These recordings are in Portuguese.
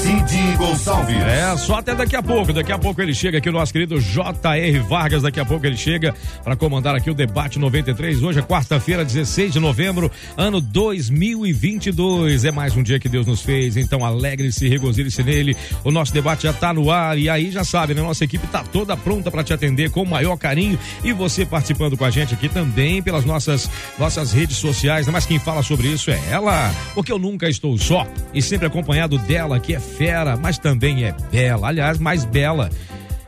Cid Gonçalves. É, só até daqui a pouco. Daqui a pouco ele chega aqui, o nosso querido J.R. Vargas. Daqui a pouco ele chega para comandar aqui o debate 93. Hoje é quarta-feira, 16 de novembro, ano 2022. É mais um dia que Deus nos fez. Então alegre-se, regozile-se nele. O nosso debate já está no ar. E aí já sabe, né? Nossa equipe está toda pronta para te atender com o maior carinho. E você participando com a gente aqui também pelas nossas, nossas redes sociais. Mas quem fala sobre isso é ela. Porque eu nunca estou só e sempre acompanhado dela, que é fera, mas também é bela. Aliás, mais bela.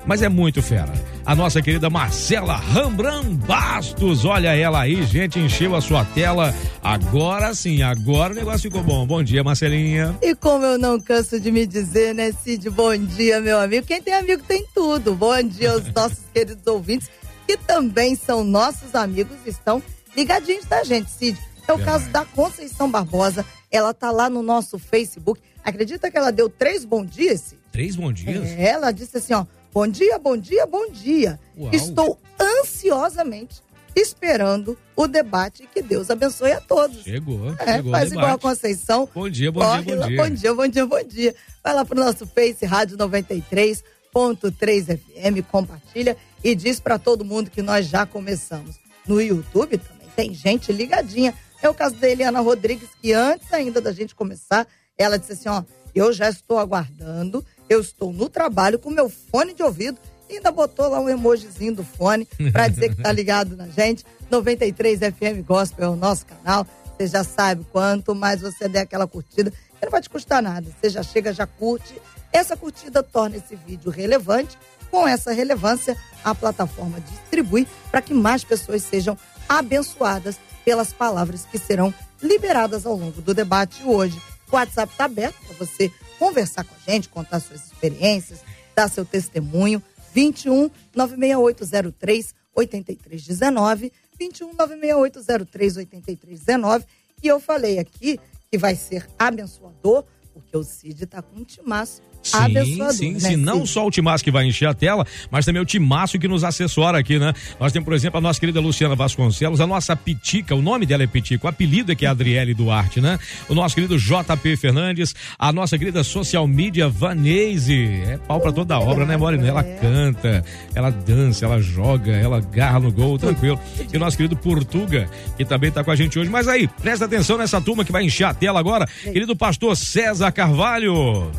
Mas é muito fera. A nossa querida Marcela Rambran Bastos. Olha ela aí, gente, encheu a sua tela. Agora sim, agora o negócio ficou bom. Bom dia, Marcelinha. E como eu não canso de me dizer, né, Cid? Bom dia, meu amigo. Quem tem amigo tem tudo. Bom dia aos nossos queridos ouvintes, que também são nossos amigos, estão ligadinhos da gente, Cid. É o caso da Conceição Barbosa. Ela tá lá no nosso Facebook. Acredita que ela deu três bom dias? Três bom dias? É, ela disse assim, ó. Bom dia, bom dia, bom dia. Uau. Estou ansiosamente esperando o debate. Que Deus abençoe a todos. Chegou, É, chegou. faz igual a. Conceição. Bom dia, bom Corre dia, bom lá, dia. Bom dia, bom dia, bom dia. Vai lá pro nosso Face, Rádio 93.3 FM, compartilha e diz para todo mundo que nós já começamos. No YouTube também tem gente ligadinha. É o caso da Eliana Rodrigues, que antes ainda da gente começar, ela disse assim, ó, eu já estou aguardando, eu estou no trabalho com meu fone de ouvido e ainda botou lá um emojizinho do fone para dizer que tá ligado na gente. 93 FM Gospel é o nosso canal. Você já sabe, quanto mais você der aquela curtida, não vai te custar nada. Você já chega, já curte. Essa curtida torna esse vídeo relevante. Com essa relevância, a plataforma distribui para que mais pessoas sejam abençoadas pelas palavras que serão liberadas ao longo do debate hoje. O WhatsApp está aberto para você conversar com a gente, contar suas experiências, dar seu testemunho. 21 96803 8319 21 96803 8319 e eu falei aqui que vai ser abençoador porque o Cid tá com um timaço abençoador, sim, né, sim. Não só o Timaço que vai encher a tela, mas também o Timaço que nos assessora aqui, né? Nós temos, por exemplo, a nossa querida Luciana Vasconcelos, a nossa Pitica, o nome dela é Pitica, o apelido é que é Adriele Duarte, né? O nosso querido JP Fernandes, a nossa querida social media Vanese. É pau pra toda a obra, né, Moreno? Ela canta, ela dança, ela joga, ela garra no gol, tranquilo. E o nosso querido Portuga, que também tá com a gente hoje. Mas aí, presta atenção nessa turma que vai encher a tela agora. Querido pastor César Carvalho.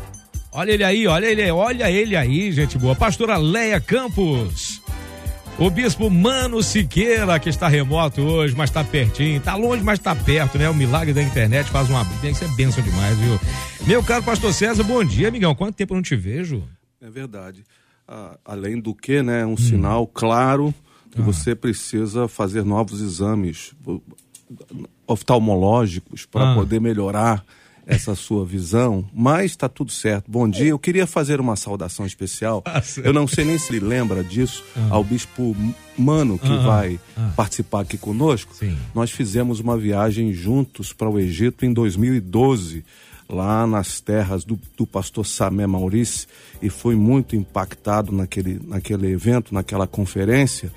Olha ele aí, olha ele, olha ele aí, gente boa. Pastora Leia Campos. O bispo Mano Siqueira, que está remoto hoje, mas está pertinho. Está longe, mas está perto, né? O milagre da internet faz uma. Isso é bênção demais, viu? Meu caro pastor César, bom dia, amigão. Quanto tempo eu não te vejo? É verdade. Ah, além do que, né, um sinal claro que você precisa fazer novos exames oftalmológicos para Ah. poder melhorar essa sua visão, mas está tudo certo. Bom dia. Eu queria fazer uma saudação especial. Eu não sei nem se lembra disso ao bispo Mano que Ah, vai ah. participar aqui conosco. Sim. Nós fizemos uma viagem juntos para o Egito em 2012, lá nas terras do, do pastor Samé Maurice, e foi muito impactado naquele, naquele evento, naquela conferência.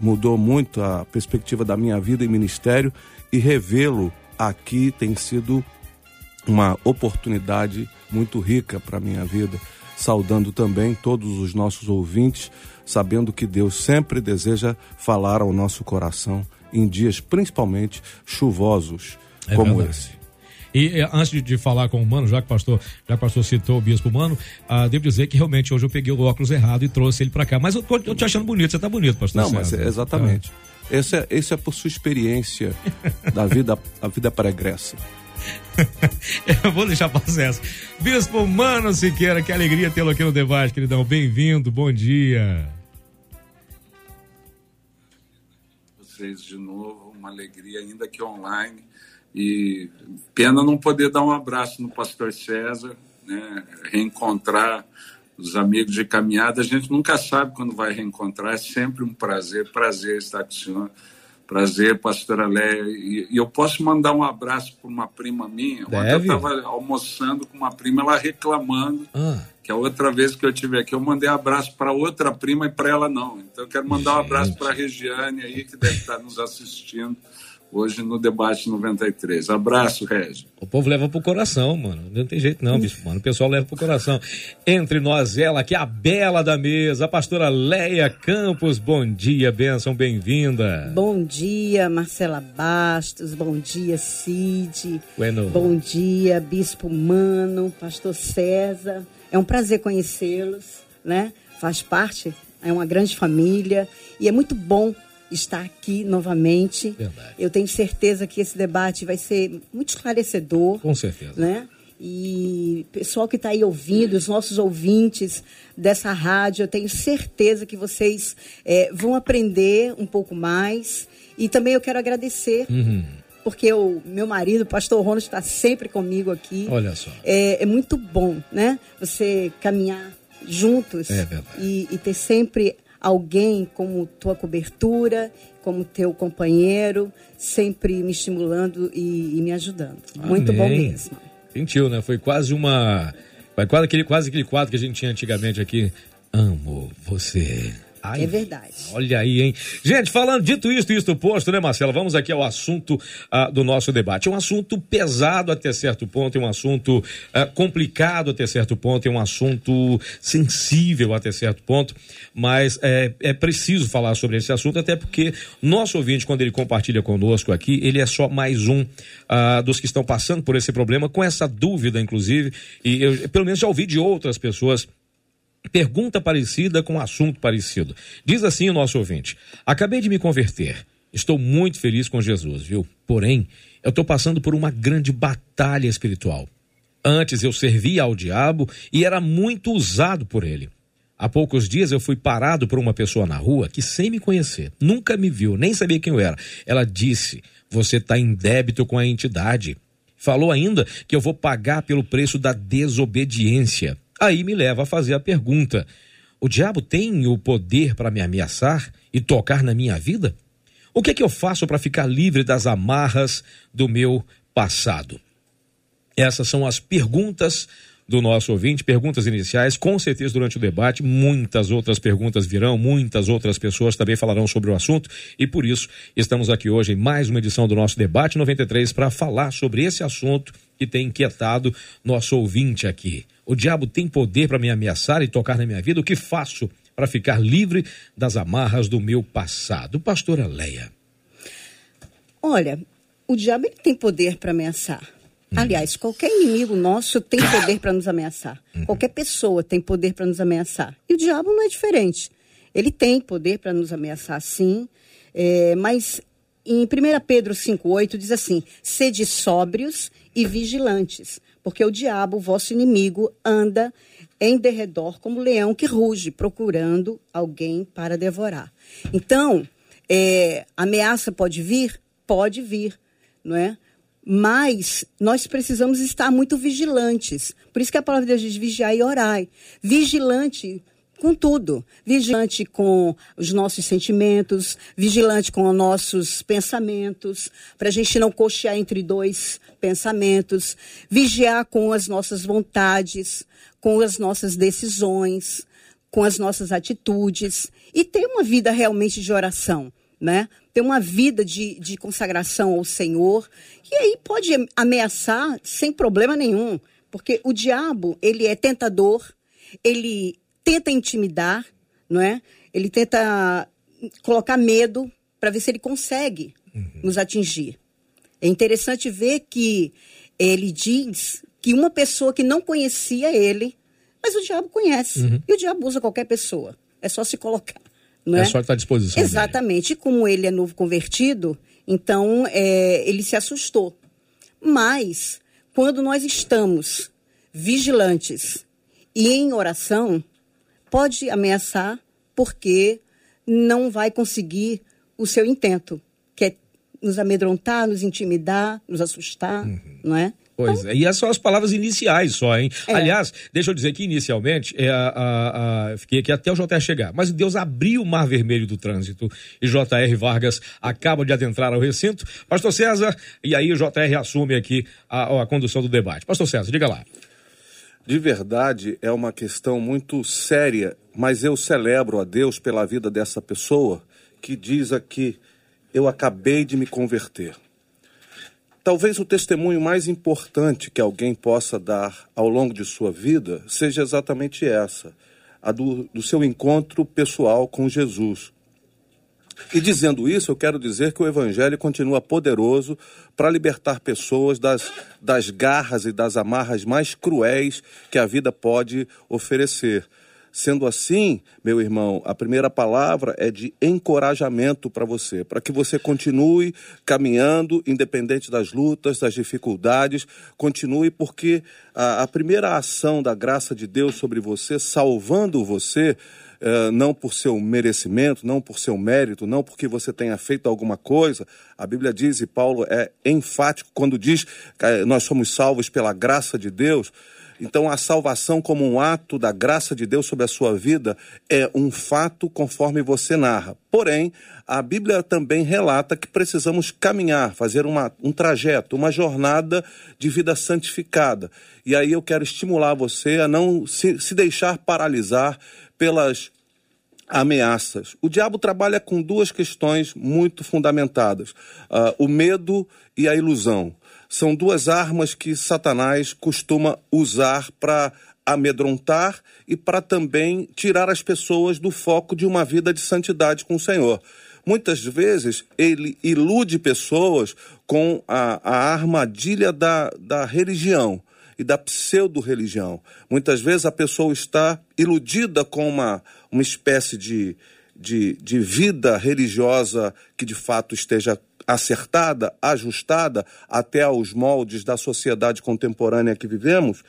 Mudou muito a perspectiva da minha vida e ministério, e revê-lo aqui tem sido uma oportunidade muito rica para a minha vida. Saudando também todos os nossos ouvintes, sabendo que Deus sempre deseja falar ao nosso coração em dias principalmente chuvosos É como verdade. esse. E antes de, falar com o Mano, já que o pastor, já o pastor citou o bispo Mano, ah, devo dizer que realmente hoje eu peguei o óculos errado e trouxe ele pra cá. Mas eu tô, eu te achando bonito, você tá bonito, pastor Não, mas César. é exatamente. Esse é, esse é por sua experiência da vida, a vida pregressa. Eu vou deixar passar essa. Bispo Mano Siqueira, que alegria tê-lo aqui no debate, queridão. Bem-vindo, bom dia. vocês de novo, uma alegria ainda que online. E pena não poder dar um abraço no pastor César, né? reencontrar os amigos de caminhada. A gente nunca sabe quando vai reencontrar, é sempre um prazer, prazer estar com o senhor. Prazer, pastora Leia. E, eu posso mandar um abraço para uma prima minha. Ontem eu estava almoçando com uma prima, ela reclamando ah. que a outra vez que eu tive aqui, eu mandei abraço para outra prima e para ela não. Então eu quero mandar Gente. um abraço para a Regiane aí, que deve estar nos assistindo hoje no debate 93. Abraço, Regi. O povo leva pro coração, mano. Não tem jeito não, bispo, mano. O pessoal leva pro coração. Entre nós, ela que é a bela da mesa, a pastora Leia Campos. Bom dia, benção, bem-vinda. Bom dia, Marcela Bastos. Bom dia, Cid. Bueno. Bom dia, bispo Mano, pastor César. É um prazer conhecê-los, né? Faz parte, é uma grande família e é muito bom estar aqui novamente. Verdade. Eu tenho certeza que esse debate vai ser muito esclarecedor. Com certeza. Né? E pessoal que está aí ouvindo, os nossos ouvintes dessa rádio, eu tenho certeza que vocês é, vão aprender um pouco mais. E também eu quero agradecer. Uhum porque o meu marido, o pastor Ronald, está sempre comigo aqui. Olha só. É, é, muito bom, né? Você caminhar juntos é e, e, ter sempre alguém como tua cobertura, como teu companheiro, sempre me estimulando e, e me ajudando. Amém. Muito bom mesmo. Sentiu, né? Foi quase uma. Foi quase aquele, quase aquele quadro que a gente tinha antigamente aqui. Amo você. Ai, é verdade. Olha aí, hein? Gente, falando dito isto e isto posto, né, Marcela? Vamos aqui ao assunto uh, do nosso debate. É um assunto pesado até certo ponto, é um assunto uh, complicado até certo ponto, é um assunto sensível até certo ponto, mas é, é preciso falar sobre esse assunto, até porque nosso ouvinte, quando ele compartilha conosco aqui, ele é só mais um uh, dos que estão passando por esse problema, com essa dúvida, inclusive, e eu, pelo menos já ouvi de outras pessoas Pergunta parecida com assunto parecido. Diz assim o nosso ouvinte: Acabei de me converter. Estou muito feliz com Jesus, viu? Porém, eu estou passando por uma grande batalha espiritual. Antes eu servia ao diabo e era muito usado por ele. Há poucos dias eu fui parado por uma pessoa na rua que, sem me conhecer, nunca me viu, nem sabia quem eu era. Ela disse: Você está em débito com a entidade. Falou ainda que eu vou pagar pelo preço da desobediência. Aí me leva a fazer a pergunta: o diabo tem o poder para me ameaçar e tocar na minha vida? O que é que eu faço para ficar livre das amarras do meu passado? Essas são as perguntas do nosso ouvinte, perguntas iniciais. Com certeza, durante o debate, muitas outras perguntas virão, muitas outras pessoas também falarão sobre o assunto. E por isso, estamos aqui hoje em mais uma edição do nosso Debate 93 para falar sobre esse assunto que tem inquietado nosso ouvinte aqui. O diabo tem poder para me ameaçar e tocar na minha vida. O que faço para ficar livre das amarras do meu passado? Pastora Leia. Olha, o diabo ele tem poder para ameaçar. Uhum. Aliás, qualquer inimigo nosso tem poder para nos ameaçar. Uhum. Qualquer pessoa tem poder para nos ameaçar. E o diabo não é diferente. Ele tem poder para nos ameaçar, sim, é, mas em 1 Pedro 5,8 diz assim: sede sóbrios e vigilantes, porque o diabo, vosso inimigo, anda em derredor como leão que ruge, procurando alguém para devorar. Então, é, ameaça pode vir? Pode vir, não é? Mas nós precisamos estar muito vigilantes. Por isso que a palavra de Deus diz vigiar e orar. Vigilante com tudo. Vigilante com os nossos sentimentos, vigilante com os nossos pensamentos, para a gente não cochear entre dois pensamentos, vigiar com as nossas vontades, com as nossas decisões, com as nossas atitudes e ter uma vida realmente de oração, né? Ter uma vida de, de consagração ao Senhor. E aí pode ameaçar sem problema nenhum, porque o diabo, ele é tentador, ele tenta intimidar, não é? Ele tenta colocar medo para ver se ele consegue uhum. nos atingir. É interessante ver que ele diz que uma pessoa que não conhecia ele, mas o diabo conhece. Uhum. E o diabo usa qualquer pessoa. É só se colocar. Não é, é só estar à disposição. Exatamente. Dele. E como ele é novo convertido, então é, ele se assustou. Mas, quando nós estamos vigilantes e em oração, pode ameaçar porque não vai conseguir o seu intento, que é nos amedrontar, nos intimidar, nos assustar, uhum. não é? Pois então, é, e essas são as palavras iniciais só, hein? É. Aliás, deixa eu dizer que inicialmente, é, a, a, a, fiquei aqui até o JR chegar, mas Deus abriu o mar vermelho do trânsito e JR Vargas acaba de adentrar ao recinto. Pastor César, e aí o JR assume aqui a, a condução do debate. Pastor César, diga lá. De verdade, é uma questão muito séria, mas eu celebro a Deus pela vida dessa pessoa que diz aqui: Eu acabei de me converter. Talvez o testemunho mais importante que alguém possa dar ao longo de sua vida seja exatamente essa, a do, do seu encontro pessoal com Jesus. E dizendo isso, eu quero dizer que o Evangelho continua poderoso para libertar pessoas das, das garras e das amarras mais cruéis que a vida pode oferecer. Sendo assim, meu irmão, a primeira palavra é de encorajamento para você, para que você continue caminhando, independente das lutas, das dificuldades, continue, porque a, a primeira ação da graça de Deus sobre você, salvando você, Uh, não por seu merecimento, não por seu mérito, não porque você tenha feito alguma coisa. A Bíblia diz, e Paulo é enfático quando diz que eh, nós somos salvos pela graça de Deus. Então, a salvação, como um ato da graça de Deus sobre a sua vida, é um fato conforme você narra. Porém, a Bíblia também relata que precisamos caminhar, fazer uma, um trajeto, uma jornada de vida santificada. E aí eu quero estimular você a não se, se deixar paralisar pelas ameaças. O diabo trabalha com duas questões muito fundamentadas: uh, o medo e a ilusão são duas armas que Satanás costuma usar para amedrontar e para também tirar as pessoas do foco de uma vida de santidade com o Senhor. Muitas vezes ele ilude pessoas com a, a armadilha da, da religião e da pseudo-religião. Muitas vezes a pessoa está iludida com uma, uma espécie de, de, de vida religiosa que de fato esteja acertada, ajustada até aos moldes da sociedade contemporânea que vivemos,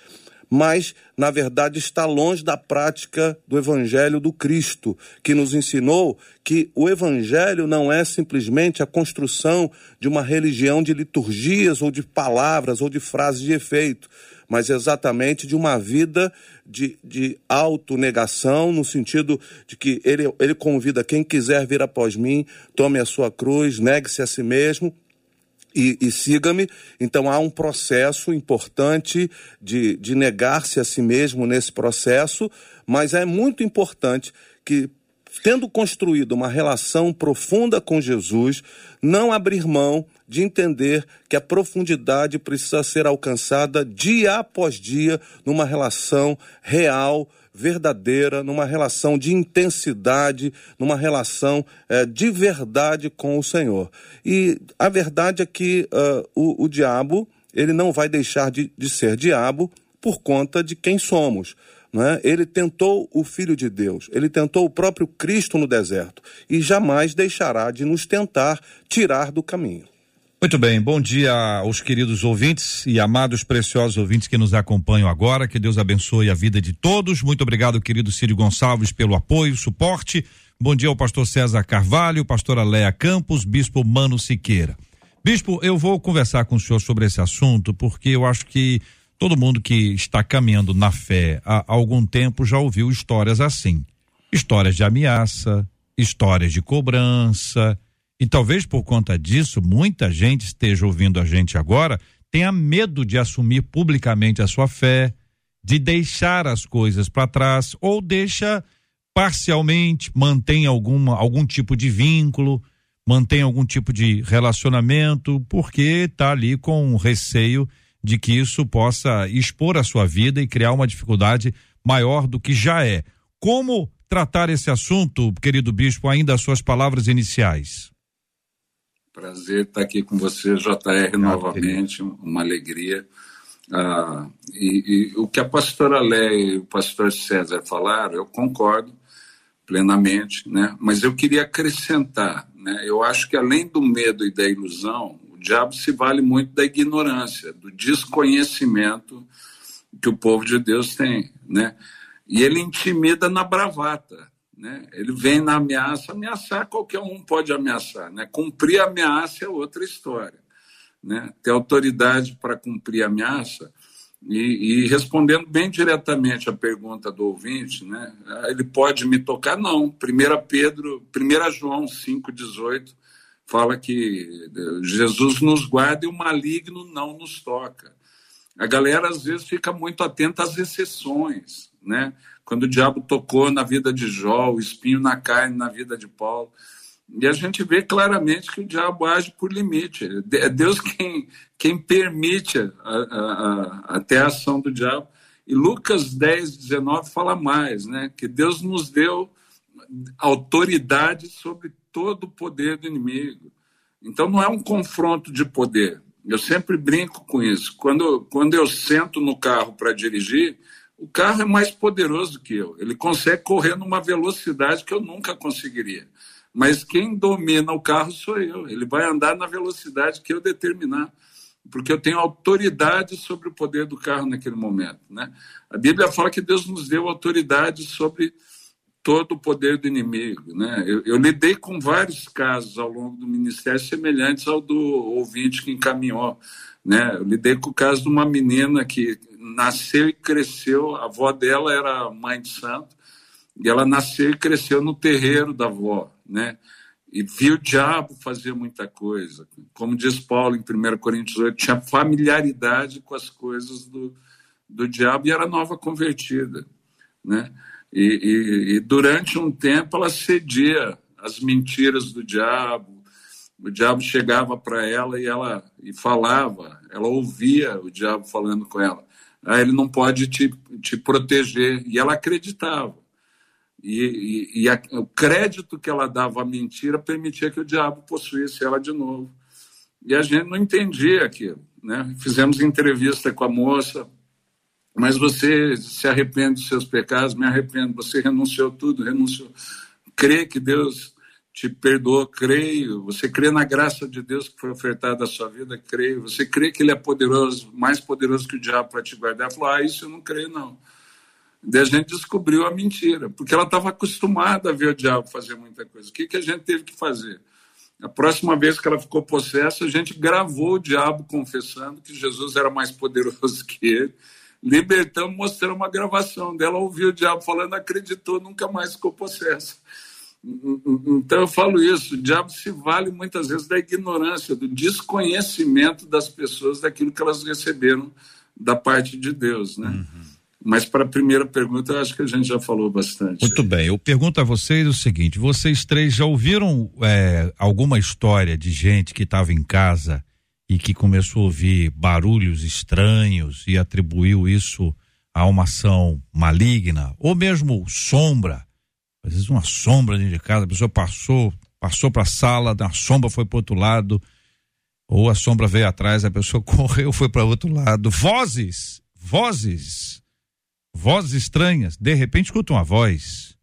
mas, na verdade, está longe da prática do Evangelho do Cristo, que nos ensinou que o Evangelho não é simplesmente a construção de uma religião de liturgias ou de palavras ou de frases de efeito, mas exatamente de uma vida de, de autonegação, no sentido de que ele, ele convida quem quiser vir após mim, tome a sua cruz, negue-se a si mesmo e, e siga-me. Então há um processo importante de, de negar-se a si mesmo nesse processo, mas é muito importante que tendo construído uma relação profunda com Jesus, não abrir mão de entender que a profundidade precisa ser alcançada dia após dia numa relação real, verdadeira, numa relação de intensidade, numa relação é, de verdade com o Senhor. E a verdade é que uh, o, o diabo ele não vai deixar de, de ser diabo por conta de quem somos. Né? Ele tentou o Filho de Deus, ele tentou o próprio Cristo no deserto e jamais deixará de nos tentar tirar do caminho. Muito bem, bom dia aos queridos ouvintes e amados preciosos ouvintes que nos acompanham agora. Que Deus abençoe a vida de todos. Muito obrigado, querido Círio Gonçalves, pelo apoio, suporte. Bom dia ao pastor César Carvalho, pastora Leia Campos, bispo Mano Siqueira. Bispo, eu vou conversar com o senhor sobre esse assunto porque eu acho que Todo mundo que está caminhando na fé há algum tempo já ouviu histórias assim. Histórias de ameaça, histórias de cobrança. E talvez por conta disso, muita gente esteja ouvindo a gente agora, tenha medo de assumir publicamente a sua fé, de deixar as coisas para trás, ou deixa parcialmente, mantém alguma, algum tipo de vínculo, mantém algum tipo de relacionamento, porque está ali com receio de que isso possa expor a sua vida e criar uma dificuldade maior do que já é. Como tratar esse assunto, querido bispo, ainda as suas palavras iniciais? Prazer estar aqui com você, JR, novamente, uma alegria. Ah, e, e, o que a pastora Léia e o pastor César falaram, eu concordo plenamente, né? mas eu queria acrescentar, né? eu acho que além do medo e da ilusão, diabo se vale muito da ignorância, do desconhecimento que o povo de Deus tem, né? E ele intimida na bravata, né? Ele vem na ameaça, ameaçar qualquer um pode ameaçar, né? Cumprir ameaça é outra história. né? ter autoridade para cumprir ameaça. E, e, respondendo bem diretamente a pergunta do ouvinte, né? Ele pode me tocar? Não. 1 Pedro, 1 João 5,18 fala que Jesus nos guarda e o maligno não nos toca. A galera às vezes fica muito atenta às exceções, né? Quando o diabo tocou na vida de Jó, o espinho na carne na vida de Paulo. E a gente vê claramente que o diabo age por limite. É Deus quem, quem permite a, a, a, até a ação do diabo. E Lucas 10, 19 fala mais, né? Que Deus nos deu autoridade sobre todo o poder do inimigo. Então não é um confronto de poder. Eu sempre brinco com isso. Quando, quando eu sento no carro para dirigir, o carro é mais poderoso que eu. Ele consegue correr numa velocidade que eu nunca conseguiria. Mas quem domina o carro sou eu. Ele vai andar na velocidade que eu determinar, porque eu tenho autoridade sobre o poder do carro naquele momento. Né? A Bíblia fala que Deus nos deu autoridade sobre todo o poder do inimigo. Né? Eu, eu, lidei com vários casos ao longo do ministério semelhantes ao do ouvinte que encaminhou. Né? Eu lidei com o caso de uma menina que nasceu e cresceu, a avó dela era mãe de santo, e ela nasceu e cresceu no terreiro da avó né? E viu o diabo fazer muita coisa. Como diz Paulo em 1 Coríntios 8, tinha familiaridade com as coisas do, do diabo e era nova convertida, né? E, e, e durante um tempo ela cedia às mentiras do diabo. O diabo chegava para ela e ela e falava, ela ouvia o diabo falando com ela. Ah, ele não pode te, te proteger. E ela acreditava. E, e, e a, o crédito que ela dava à mentira permitia que o diabo possuísse ela de novo. E a gente não entendia aquilo. Né? Fizemos entrevista com a moça, mas você se arrepende dos seus pecados? Me arrependo. Você renunciou tudo, renunciou. Crê que Deus te perdoou, creio. Você crê na graça de Deus que foi ofertada à sua vida, creio. Você crê que Ele é poderoso, mais poderoso que o diabo para te guardar? Falou, ah, isso eu não creio, não. Daí a gente descobriu a mentira, porque ela estava acostumada a ver o diabo fazer muita coisa. O que, que a gente teve que fazer? A próxima vez que ela ficou possessa, a gente gravou o diabo confessando que Jesus era mais poderoso que ele. Libertamos, mostramos uma gravação dela, ouviu o diabo falando, acreditou, nunca mais ficou possessa. Então eu falo isso, o diabo se vale muitas vezes da ignorância, do desconhecimento das pessoas daquilo que elas receberam da parte de Deus, né? Uhum. Mas para a primeira pergunta, eu acho que a gente já falou bastante. Muito bem. Eu pergunto a vocês o seguinte: vocês três já ouviram é, alguma história de gente que estava em casa e que começou a ouvir barulhos estranhos e atribuiu isso a uma ação maligna, ou mesmo sombra? Às vezes uma sombra dentro de casa, a pessoa passou, passou para a sala, a sombra foi para outro lado, ou a sombra veio atrás, a pessoa correu, foi para outro lado. Vozes, vozes vozes estranhas, de repente escuta uma voz.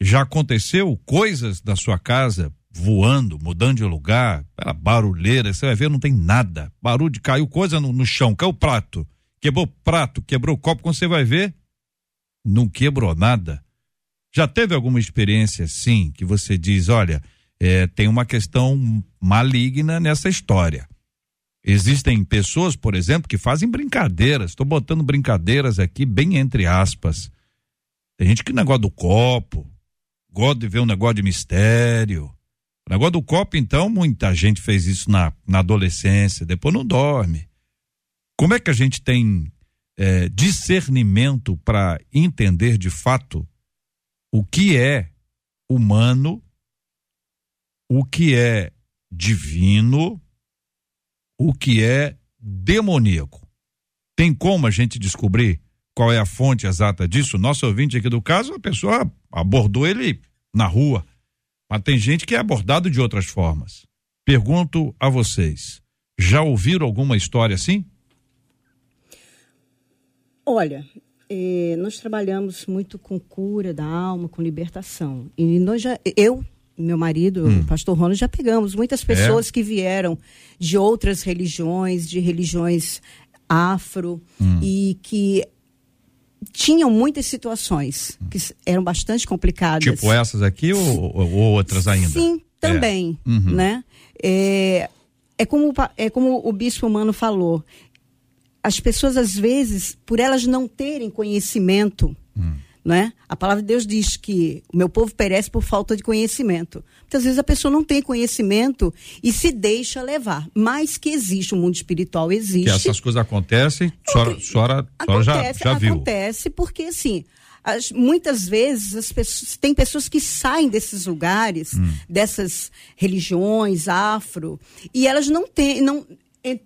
Já aconteceu coisas na sua casa voando, mudando de lugar, aquela barulheira, você vai ver, não tem nada. Barulho de caiu coisa no, no chão, caiu o prato, quebrou prato, quebrou o copo, quando você vai ver, não quebrou nada. Já teve alguma experiência assim que você diz, olha, é, tem uma questão maligna nessa história. Existem pessoas, por exemplo, que fazem brincadeiras. Estou botando brincadeiras aqui bem entre aspas. Tem gente que negócio do copo, gosta de ver um negócio de mistério. O negócio do copo, então, muita gente fez isso na, na adolescência, depois não dorme. Como é que a gente tem é, discernimento para entender de fato o que é humano, o que é divino o que é demoníaco. Tem como a gente descobrir qual é a fonte exata disso? Nosso ouvinte aqui do caso, a pessoa abordou ele na rua, mas tem gente que é abordado de outras formas. Pergunto a vocês, já ouviram alguma história assim? Olha, eh, nós trabalhamos muito com cura da alma, com libertação. E nós já, eu meu marido, hum. o pastor Ronald, já pegamos muitas pessoas é. que vieram de outras religiões, de religiões afro, hum. e que tinham muitas situações que eram bastante complicadas. Tipo essas aqui ou, ou outras ainda? Sim, também, é. uhum. né? É, é como, é como o bispo Mano falou. As pessoas, às vezes, por elas não terem conhecimento, hum. Né? A palavra de Deus diz que o meu povo perece por falta de conhecimento. Muitas vezes a pessoa não tem conhecimento e se deixa levar. Mas que existe, o mundo espiritual existe. Que essas coisas acontecem, a senhora, senhora, senhora já, já viu. Acontece porque, assim, as, muitas vezes as pessoas, tem pessoas que saem desses lugares, hum. dessas religiões afro, e elas não têm, não é,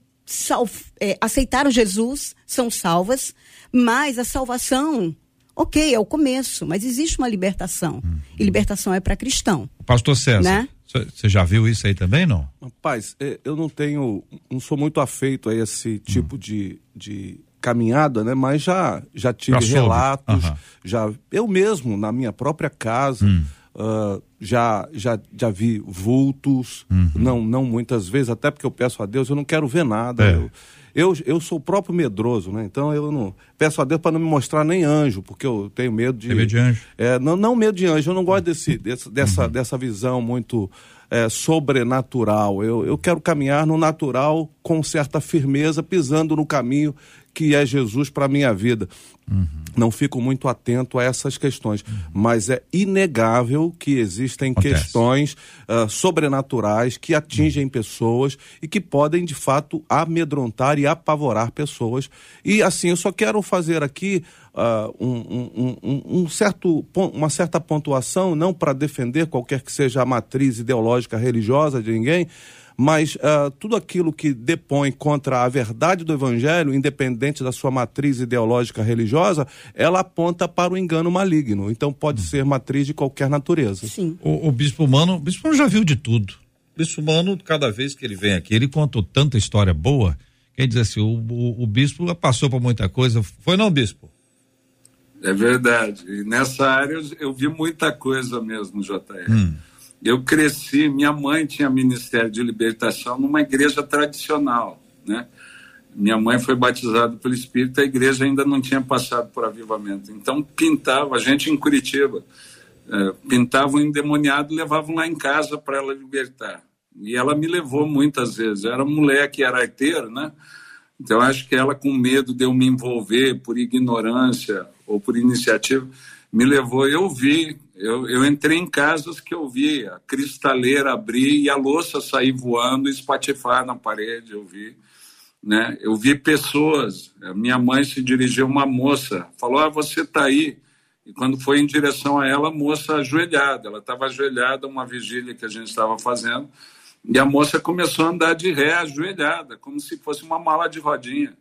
é, aceitaram Jesus, são salvas, mas a salvação, ok, é o começo, mas existe uma libertação. Hum. E libertação é para cristão. Pastor César. Né? Você já viu isso aí também, não? Rapaz, é, eu não tenho, não sou muito afeito a esse tipo hum. de, de caminhada, né? Mas já já tive já relatos, uhum. já eu mesmo na minha própria casa hum. uh, já já já vi vultos, uhum. não não muitas vezes, até porque eu peço a Deus, eu não quero ver nada. É. Eu, eu, eu sou o próprio medroso, né? Então eu não peço a Deus para não me mostrar nem anjo, porque eu tenho medo de. Tem medo de anjo? É, não, não medo de anjo, eu não gosto desse, desse dessa, uhum. dessa visão muito é, sobrenatural. Eu, eu quero caminhar no natural com certa firmeza, pisando no caminho que é Jesus para a minha vida. Uhum. Não fico muito atento a essas questões, uhum. mas é inegável que existem Acontece. questões uh, sobrenaturais que atingem uhum. pessoas e que podem de fato amedrontar e apavorar pessoas. E assim, eu só quero fazer aqui uh, um, um, um, certo, uma certa pontuação, não para defender qualquer que seja a matriz ideológica religiosa de ninguém, mas uh, tudo aquilo que depõe contra a verdade do evangelho, independente da sua matriz ideológica religiosa, ela aponta para o engano maligno. Então pode hum. ser matriz de qualquer natureza. Sim. O, o bispo Mano, o bispo já viu de tudo. O bispo Mano, cada vez que ele vem aqui, ele conta tanta história boa. Quer dizer assim, o, o, o bispo passou por muita coisa. Foi não, bispo? É verdade. E nessa área eu, eu vi muita coisa mesmo, JR. Hum. Eu cresci, minha mãe tinha ministério de libertação numa igreja tradicional, né? Minha mãe foi batizada pelo Espírito, a igreja ainda não tinha passado por avivamento. Então pintava, a gente em Curitiba, é, pintava um endemoniado e levavam lá em casa para ela libertar. E ela me levou muitas vezes. Eu era moleque, era arteiro, né? Então acho que ela, com medo de eu me envolver por ignorância ou por iniciativa, me levou. Eu vi, eu, eu entrei em casas que eu vi a cristaleira abrir e a louça sair voando e espatifar na parede. Eu vi, né? Eu vi pessoas. Minha mãe se dirigiu a uma moça, falou: Ah, você está aí. E quando foi em direção a ela, a moça ajoelhada. Ela estava ajoelhada, uma vigília que a gente estava fazendo. E a moça começou a andar de ré, ajoelhada, como se fosse uma mala de rodinha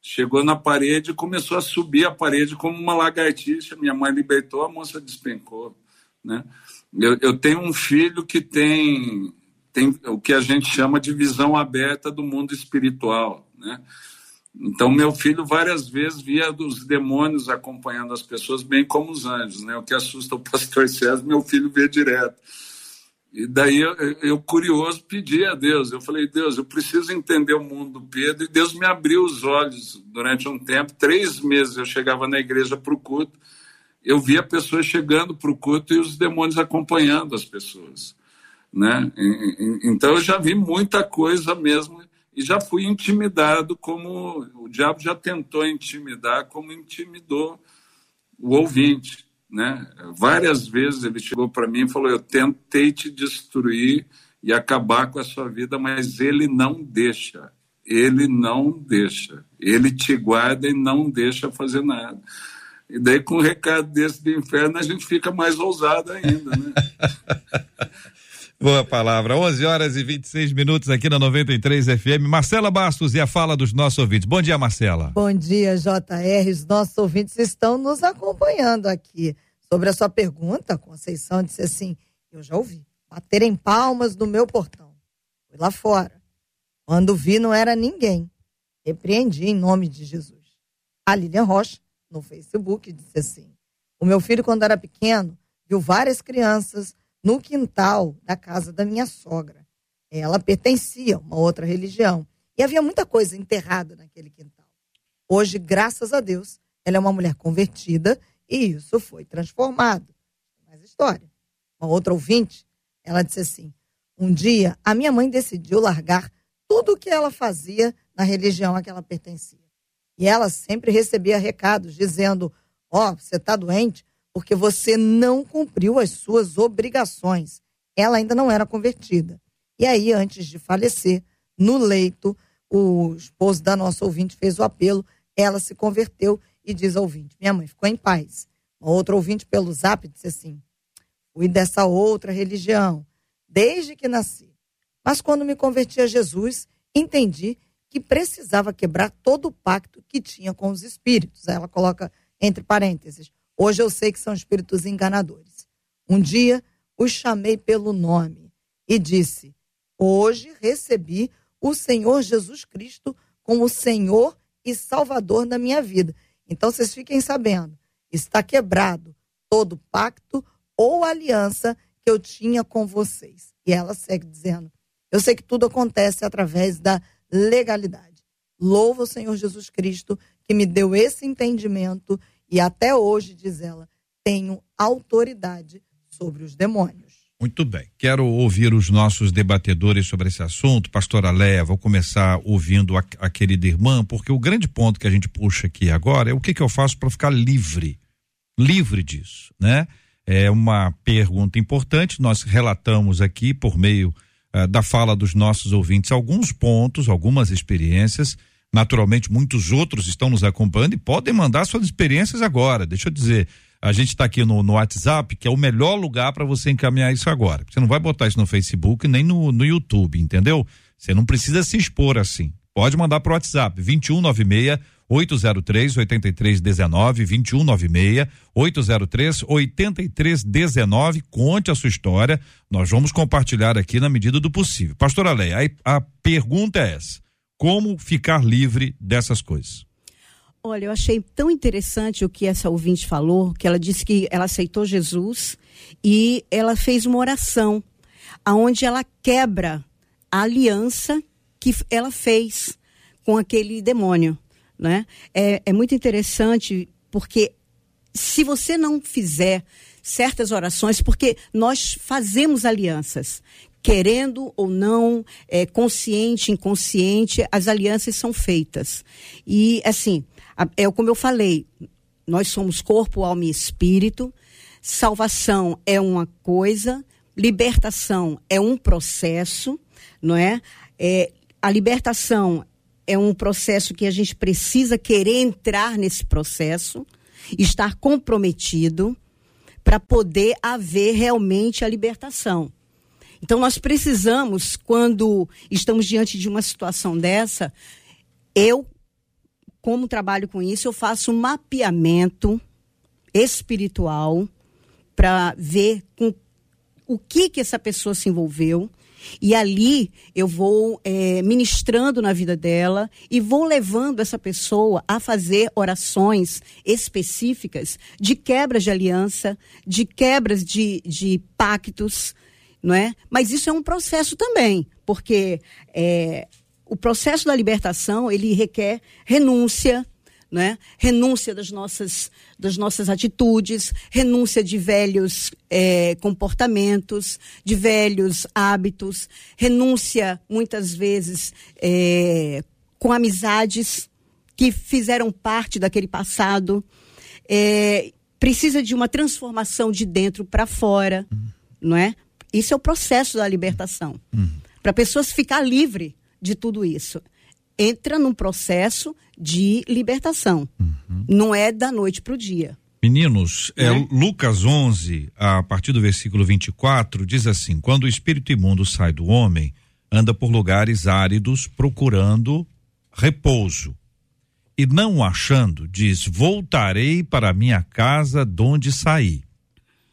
chegou na parede e começou a subir a parede como uma lagartixa. Minha mãe libertou, a moça despencou. Né? Eu, eu tenho um filho que tem, tem o que a gente chama de visão aberta do mundo espiritual. Né? Então, meu filho várias vezes via os demônios acompanhando as pessoas, bem como os anjos. Né? O que assusta o pastor César, meu filho vê direto. E daí eu, eu, curioso pedi a Deus. Eu falei, Deus, eu preciso entender o mundo do Pedro. E Deus me abriu os olhos durante um tempo. Três meses eu chegava na igreja para o culto. Eu via pessoas chegando para o culto e os demônios acompanhando as pessoas. Né? Então eu já vi muita coisa mesmo e já fui intimidado como o diabo já tentou intimidar, como intimidou o ouvinte. Né? Várias vezes ele chegou para mim e falou: Eu tentei te destruir e acabar com a sua vida, mas ele não deixa. Ele não deixa. Ele te guarda e não deixa fazer nada. E daí, com um recado desse do inferno, a gente fica mais ousado ainda, né? Boa palavra. 11 horas e 26 minutos aqui na 93 FM. Marcela Bastos e a fala dos nossos ouvintes. Bom dia, Marcela. Bom dia, JR. Os nossos ouvintes estão nos acompanhando aqui. Sobre a sua pergunta, Conceição disse assim: Eu já ouvi. Baterem palmas no meu portão. Fui lá fora. Quando vi, não era ninguém. Repreendi em nome de Jesus. A Lilian Rocha, no Facebook, disse assim: O meu filho, quando era pequeno, viu várias crianças no quintal da casa da minha sogra. Ela pertencia a uma outra religião. E havia muita coisa enterrada naquele quintal. Hoje, graças a Deus, ela é uma mulher convertida e isso foi transformado. Mais história. Uma outra ouvinte, ela disse assim: Um dia, a minha mãe decidiu largar tudo o que ela fazia na religião a que ela pertencia. E ela sempre recebia recados dizendo: Ó, oh, você está doente porque você não cumpriu as suas obrigações. Ela ainda não era convertida. E aí, antes de falecer, no leito, o esposo da nossa ouvinte fez o apelo, ela se converteu e diz ao ouvinte: Minha mãe ficou em paz. Uma outra ouvinte pelo zap disse assim: Fui dessa outra religião, desde que nasci. Mas quando me converti a Jesus, entendi que precisava quebrar todo o pacto que tinha com os espíritos. Ela coloca entre parênteses. Hoje eu sei que são espíritos enganadores. Um dia os chamei pelo nome e disse: Hoje recebi o Senhor Jesus Cristo como Senhor e Salvador da minha vida. Então vocês fiquem sabendo, está quebrado todo pacto ou aliança que eu tinha com vocês. E ela segue dizendo: Eu sei que tudo acontece através da legalidade. Louvo o Senhor Jesus Cristo que me deu esse entendimento e até hoje, diz ela, tenho autoridade sobre os demônios. Muito bem. Quero ouvir os nossos debatedores sobre esse assunto. Pastora Léa, vou começar ouvindo a, a, querida irmã, porque o grande ponto que a gente puxa aqui agora é o que, que eu faço para ficar livre. Livre disso, né? É uma pergunta importante. Nós relatamos aqui, por meio uh, da fala dos nossos ouvintes, alguns pontos, algumas experiências. Naturalmente, muitos outros estão nos acompanhando e podem mandar suas experiências agora. Deixa eu dizer a gente está aqui no, no WhatsApp, que é o melhor lugar para você encaminhar isso agora. Você não vai botar isso no Facebook nem no, no YouTube, entendeu? Você não precisa se expor assim. Pode mandar para o WhatsApp, 2196 803 8319 2196 803 8319. Conte a sua história. Nós vamos compartilhar aqui na medida do possível. Pastora Leia, a, a pergunta é essa: como ficar livre dessas coisas? Olha, eu achei tão interessante o que essa ouvinte falou, que ela disse que ela aceitou Jesus e ela fez uma oração aonde ela quebra a aliança que ela fez com aquele demônio, né? É, é muito interessante porque se você não fizer certas orações, porque nós fazemos alianças, querendo ou não, é, consciente, inconsciente, as alianças são feitas. E assim, é como eu falei, nós somos corpo, alma e espírito. Salvação é uma coisa, libertação é um processo, não é? é a libertação é um processo que a gente precisa querer entrar nesse processo, estar comprometido para poder haver realmente a libertação. Então nós precisamos, quando estamos diante de uma situação dessa, eu como trabalho com isso, eu faço um mapeamento espiritual para ver com o que que essa pessoa se envolveu. E ali eu vou é, ministrando na vida dela e vou levando essa pessoa a fazer orações específicas de quebras de aliança, de quebras de, de pactos, não é? Mas isso é um processo também, porque é, o processo da libertação ele requer renúncia, né? renúncia das nossas, das nossas atitudes, renúncia de velhos é, comportamentos, de velhos hábitos, renúncia, muitas vezes, é, com amizades que fizeram parte daquele passado. É, precisa de uma transformação de dentro para fora, uhum. não é? Isso é o processo da libertação. Uhum. Para a pessoa ficar livre de tudo isso. Entra num processo de libertação. Uhum. Não é da noite para o dia. Meninos, é, é, Lucas 11, a partir do versículo 24, diz assim: Quando o espírito imundo sai do homem, anda por lugares áridos procurando repouso. E não achando, diz: Voltarei para minha casa de onde saí.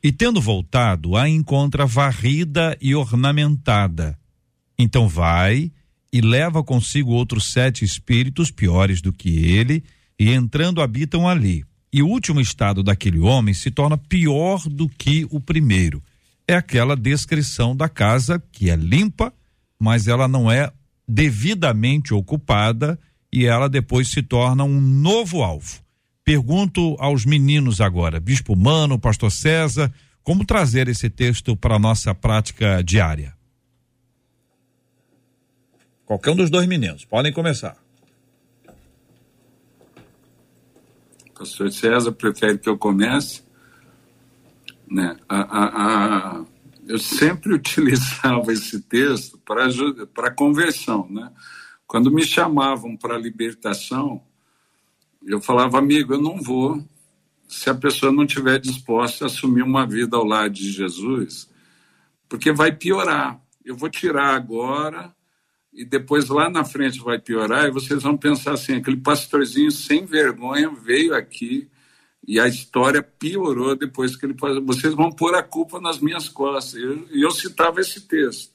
E tendo voltado, a encontra varrida e ornamentada. Então vai e leva consigo outros sete espíritos piores do que ele, e entrando habitam ali. E o último estado daquele homem se torna pior do que o primeiro. É aquela descrição da casa que é limpa, mas ela não é devidamente ocupada e ela depois se torna um novo alvo. Pergunto aos meninos agora, Bispo Mano, Pastor César, como trazer esse texto para a nossa prática diária? Qualquer um dos dois meninos, podem começar. Pastor César prefere que eu comece. Né? A, a, a, eu sempre utilizava esse texto para conversão. Né? Quando me chamavam para libertação, eu falava, amigo, eu não vou se a pessoa não estiver disposta a assumir uma vida ao lado de Jesus, porque vai piorar. Eu vou tirar agora e depois lá na frente vai piorar e vocês vão pensar assim, aquele pastorzinho sem vergonha veio aqui e a história piorou depois que ele vocês vão pôr a culpa nas minhas costas. E eu, eu, citava esse texto,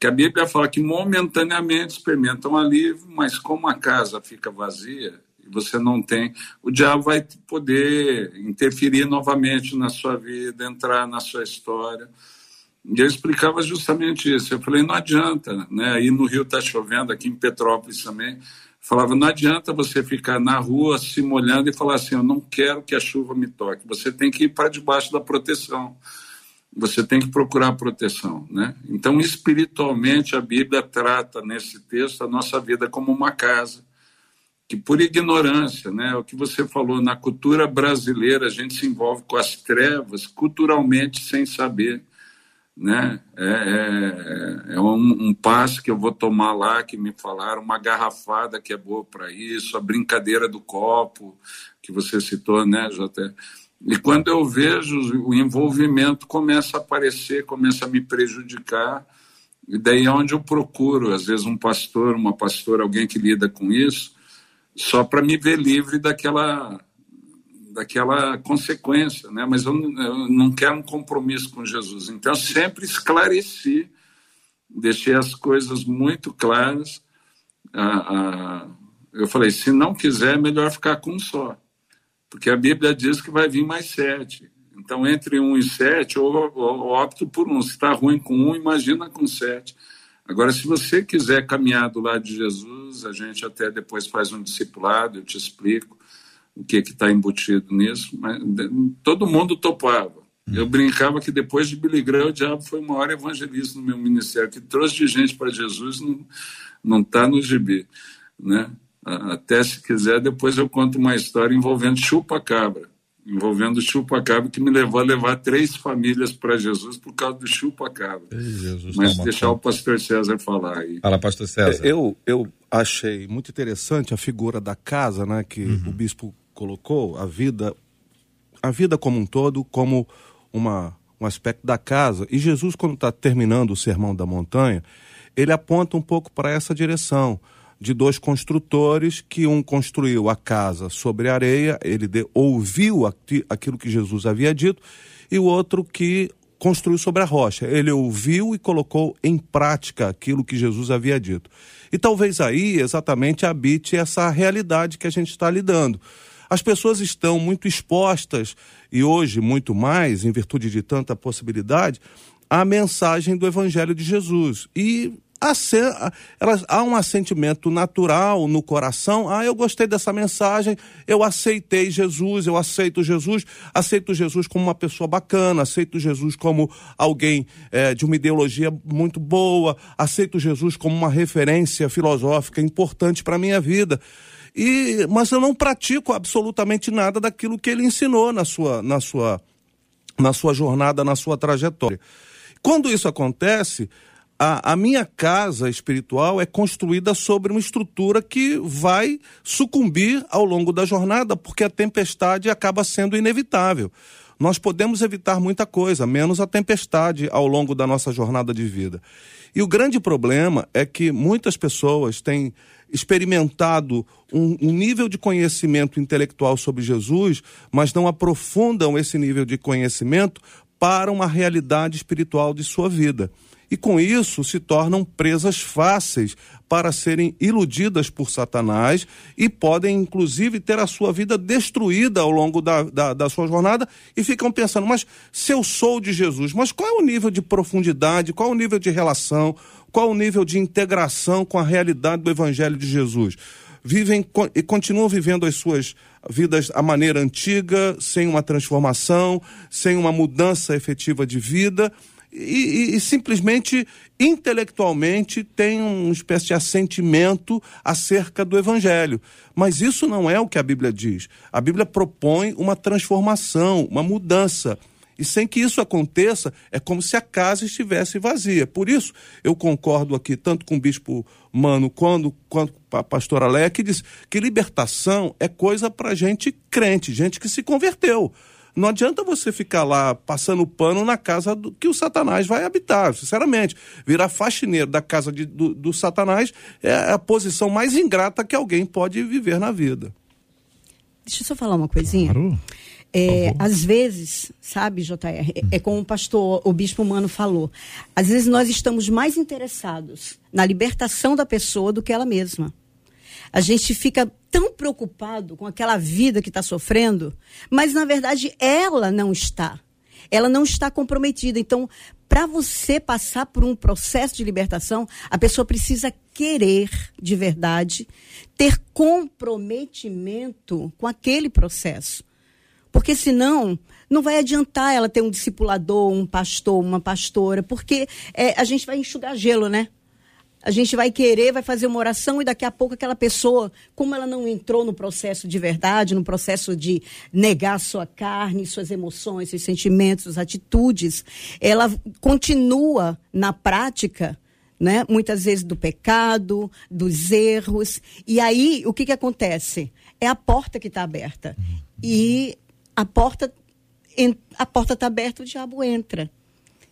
que a Bíblia fala que momentaneamente experimentam alívio, mas como a casa fica vazia você não tem, o diabo vai poder interferir novamente na sua vida, entrar na sua história. E eu explicava justamente isso. Eu falei, não adianta, né? Aí no Rio está chovendo, aqui em Petrópolis também. Falava, não adianta você ficar na rua se molhando e falar assim, eu não quero que a chuva me toque. Você tem que ir para debaixo da proteção. Você tem que procurar proteção, né? Então, espiritualmente, a Bíblia trata nesse texto a nossa vida como uma casa que por ignorância, né, o que você falou, na cultura brasileira a gente se envolve com as trevas culturalmente sem saber né? É, é, é um, um, passo que eu vou tomar lá que me falaram, uma garrafada que é boa para isso, a brincadeira do copo que você citou, né, Jota? E quando eu vejo o envolvimento começa a aparecer, começa a me prejudicar, e daí é onde eu procuro, às vezes um pastor, uma pastora, alguém que lida com isso, só para me ver livre daquela daquela consequência, né? Mas eu, eu, não quero um compromisso com Jesus. Então sempre esclareci, deixei as coisas muito claras. Ah, ah, eu falei, se não quiser, é melhor ficar com um só, porque a Bíblia diz que vai vir mais sete. Então entre um e sete, eu, eu, eu opto por um. Se está ruim com um, imagina com sete. Agora, se você quiser caminhar do lado de Jesus, a gente até depois faz um discipulado, eu te explico o que está embutido nisso, mas todo mundo topava. Eu hum. brincava que depois de Billy Graham, o diabo foi o maior evangelista no meu ministério, que trouxe de gente para Jesus, não está no gibi. Né? Até se quiser, depois eu conto uma história envolvendo chupa-cabra, envolvendo chupa-cabra, que me levou a levar três famílias para Jesus por causa do chupa-cabra. Mas deixar o pastor César falar aí. Fala, pastor César. Eu, eu achei muito interessante a figura da casa, né, que uhum. o bispo colocou, a vida, a vida como um todo, como uma, um aspecto da casa. E Jesus, quando está terminando o Sermão da Montanha, ele aponta um pouco para essa direção de dois construtores que um construiu a casa sobre areia, ele de, ouviu aquilo que Jesus havia dito, e o outro que construiu sobre a rocha. Ele ouviu e colocou em prática aquilo que Jesus havia dito. E talvez aí exatamente habite essa realidade que a gente está lidando. As pessoas estão muito expostas, e hoje muito mais, em virtude de tanta possibilidade, à mensagem do Evangelho de Jesus. E elas, há um assentimento natural no coração. Ah, eu gostei dessa mensagem, eu aceitei Jesus, eu aceito Jesus, aceito Jesus como uma pessoa bacana, aceito Jesus como alguém é, de uma ideologia muito boa, aceito Jesus como uma referência filosófica importante para a minha vida. E, mas eu não pratico absolutamente nada daquilo que ele ensinou na sua, na sua, na sua jornada, na sua trajetória. Quando isso acontece, a, a, minha casa espiritual é construída sobre uma estrutura que vai sucumbir ao longo da jornada, porque a tempestade acaba sendo inevitável. Nós podemos evitar muita coisa, menos a tempestade ao longo da nossa jornada de vida. E o grande problema é que muitas pessoas têm experimentado um, um, nível de conhecimento intelectual sobre Jesus, mas não aprofundam esse nível de conhecimento para uma realidade espiritual de sua vida. E com isso se tornam presas fáceis para serem iludidas por Satanás e podem, inclusive, ter a sua vida destruída ao longo da, da, da, sua jornada e ficam pensando, mas se eu sou de Jesus, mas qual é o nível de profundidade, qual é o nível de relação, qual é o nível de integração com a realidade do Evangelho de Jesus? Vivem e continuam vivendo as suas vidas à maneira antiga, sem uma transformação, sem uma mudança efetiva de vida e, e, e simplesmente intelectualmente tem uma espécie de assentimento acerca do evangelho. Mas isso não é o que a Bíblia diz. A Bíblia propõe uma transformação, uma mudança. E sem que isso aconteça, é como se a casa estivesse vazia. Por isso, eu concordo aqui tanto com o bispo Mano quanto, quanto com a pastora Leia, que diz que libertação é coisa para gente crente, gente que se converteu. Não adianta você ficar lá passando pano na casa do, que o Satanás vai habitar, sinceramente. Virar faxineiro da casa de, do, do Satanás é a posição mais ingrata que alguém pode viver na vida. Deixa eu só falar uma coisinha. Claro. É, às vezes, sabe, JR, é, é como o pastor, o bispo humano falou. Às vezes nós estamos mais interessados na libertação da pessoa do que ela mesma. A gente fica tão preocupado com aquela vida que está sofrendo, mas na verdade ela não está. Ela não está comprometida. Então, para você passar por um processo de libertação, a pessoa precisa querer de verdade, ter comprometimento com aquele processo. Porque senão, não vai adiantar ela ter um discipulador, um pastor, uma pastora, porque é, a gente vai enxugar gelo, né? A gente vai querer, vai fazer uma oração e daqui a pouco aquela pessoa, como ela não entrou no processo de verdade, no processo de negar sua carne, suas emoções, seus sentimentos, suas atitudes, ela continua na prática, né? Muitas vezes do pecado, dos erros. E aí, o que, que acontece? É a porta que está aberta. E a porta a porta está aberta, o diabo entra.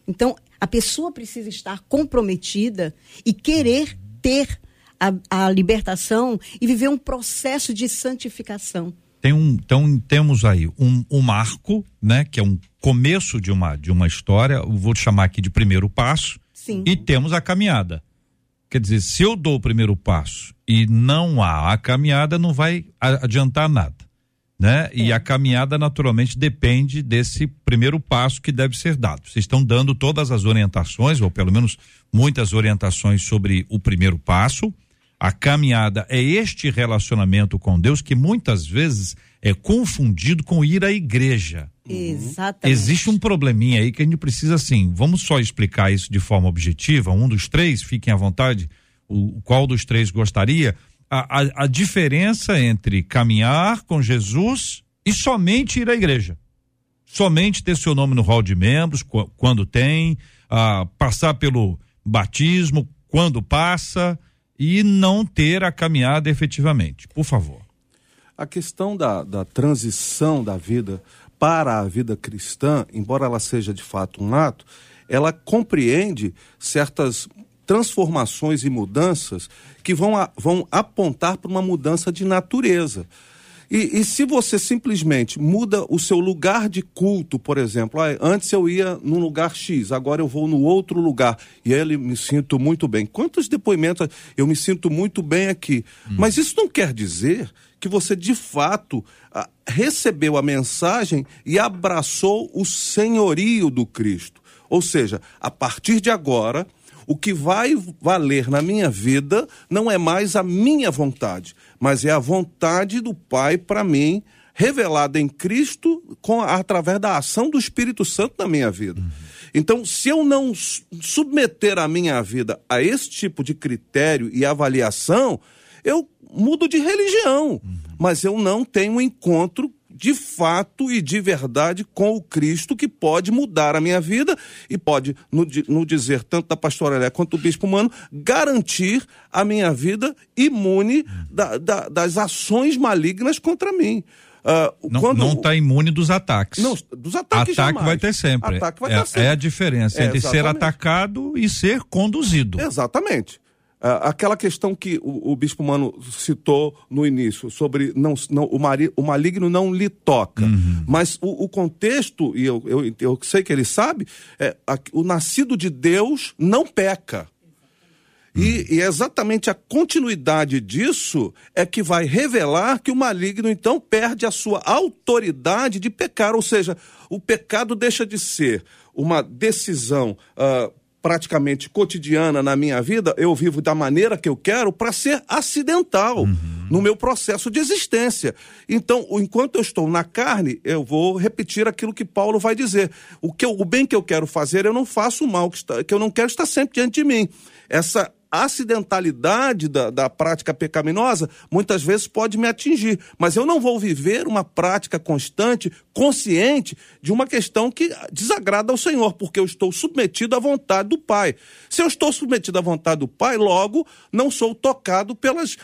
Então, a pessoa precisa estar comprometida e querer ter a, a libertação e viver um processo de santificação. Tem um, então temos aí um, um marco, né, que é um começo de uma de uma história. vou chamar aqui de primeiro passo. Sim. E temos a caminhada. Quer dizer, se eu dou o primeiro passo e não há a caminhada, não vai adiantar nada né? É. E a caminhada naturalmente depende desse primeiro passo que deve ser dado. Vocês estão dando todas as orientações, ou pelo menos muitas orientações sobre o primeiro passo. A caminhada é este relacionamento com Deus que muitas vezes é confundido com ir à igreja. Exatamente. Existe um probleminha aí que a gente precisa, assim, vamos só explicar isso de forma objetiva. Um dos três, fiquem à vontade, o qual dos três gostaria a, a, a diferença entre caminhar com Jesus e somente ir à igreja. Somente ter seu nome no hall de membros, quando tem, a, passar pelo batismo, quando passa, e não ter a caminhada efetivamente. Por favor. A questão da, da transição da vida para a vida cristã, embora ela seja de fato um ato, ela compreende certas transformações e mudanças que vão, a, vão apontar para uma mudança de natureza. E, e, se você simplesmente muda o seu lugar de culto, por exemplo, ah, antes eu ia num lugar X, agora eu vou no outro lugar e aí eu me sinto muito bem. Quantos depoimentos eu me sinto muito bem aqui? Hum. Mas isso não quer dizer que você de fato recebeu a mensagem e abraçou o senhorio do Cristo. Ou seja, a partir de agora, o que vai valer na minha vida não é mais a minha vontade, mas é a vontade do Pai para mim, revelada em Cristo com, através da ação do Espírito Santo na minha vida. Uhum. Então, se eu não submeter a minha vida a esse tipo de critério e avaliação, eu mudo de religião, uhum. mas eu não tenho encontro de fato e de verdade com o Cristo que pode mudar a minha vida e pode, no, no dizer tanto da pastora Lé quanto do bispo humano, garantir a minha vida imune da, da, das ações malignas contra mim. Uh, não está imune dos ataques. Não, dos ataques Ataque jamais. vai ter sempre. Ataque vai é, ter sempre. é a diferença é, entre exatamente. ser atacado e ser conduzido. Exatamente. Uh, aquela questão que o, o, Bispo Mano citou no início, sobre não, não, o, mari, o maligno não lhe toca. Uhum. Mas o, o, contexto, e eu, eu, eu, sei que ele sabe, é a, o nascido de Deus não peca. E, uhum. e, exatamente a continuidade disso é que vai revelar que o maligno então perde a sua autoridade de pecar, ou seja, o pecado deixa de ser uma decisão uh, praticamente cotidiana na minha vida, eu vivo da maneira que eu quero para ser acidental uhum. no meu processo de existência. Então, enquanto eu estou na carne, eu vou repetir aquilo que Paulo vai dizer. O, que eu, o bem que eu quero fazer, eu não faço o mal que, está, que eu não quero estar sempre diante de mim. Essa acidentalidade da, da prática pecaminosa muitas vezes pode me atingir, mas eu não vou viver uma prática constante, consciente de uma questão que desagrada ao Senhor, porque eu estou submetido à vontade do Pai. Se eu estou submetido à vontade do Pai, logo não sou tocado pelas,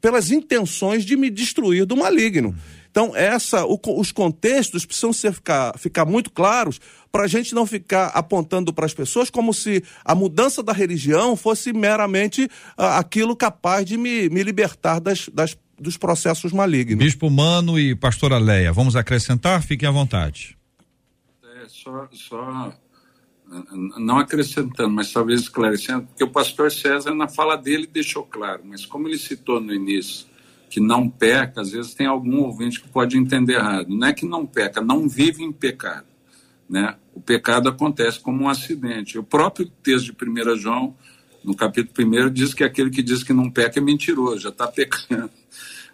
pelas intenções de me destruir do maligno. Então, essa, o, os contextos precisam ser, ficar, ficar muito claros para a gente não ficar apontando para as pessoas como se a mudança da religião fosse meramente uh, aquilo capaz de me, me libertar das, das, dos processos malignos. Bispo Mano e pastora Leia, vamos acrescentar? Fiquem à vontade. É, só, só não acrescentando, mas talvez esclarecendo, porque o pastor César, na fala dele, deixou claro, mas como ele citou no início, que não peca, às vezes tem algum ouvinte que pode entender errado. Não é que não peca, não vive em pecado. Né? O pecado acontece como um acidente. O próprio texto de 1 João, no capítulo 1, diz que aquele que diz que não peca é mentiroso, já está pecando.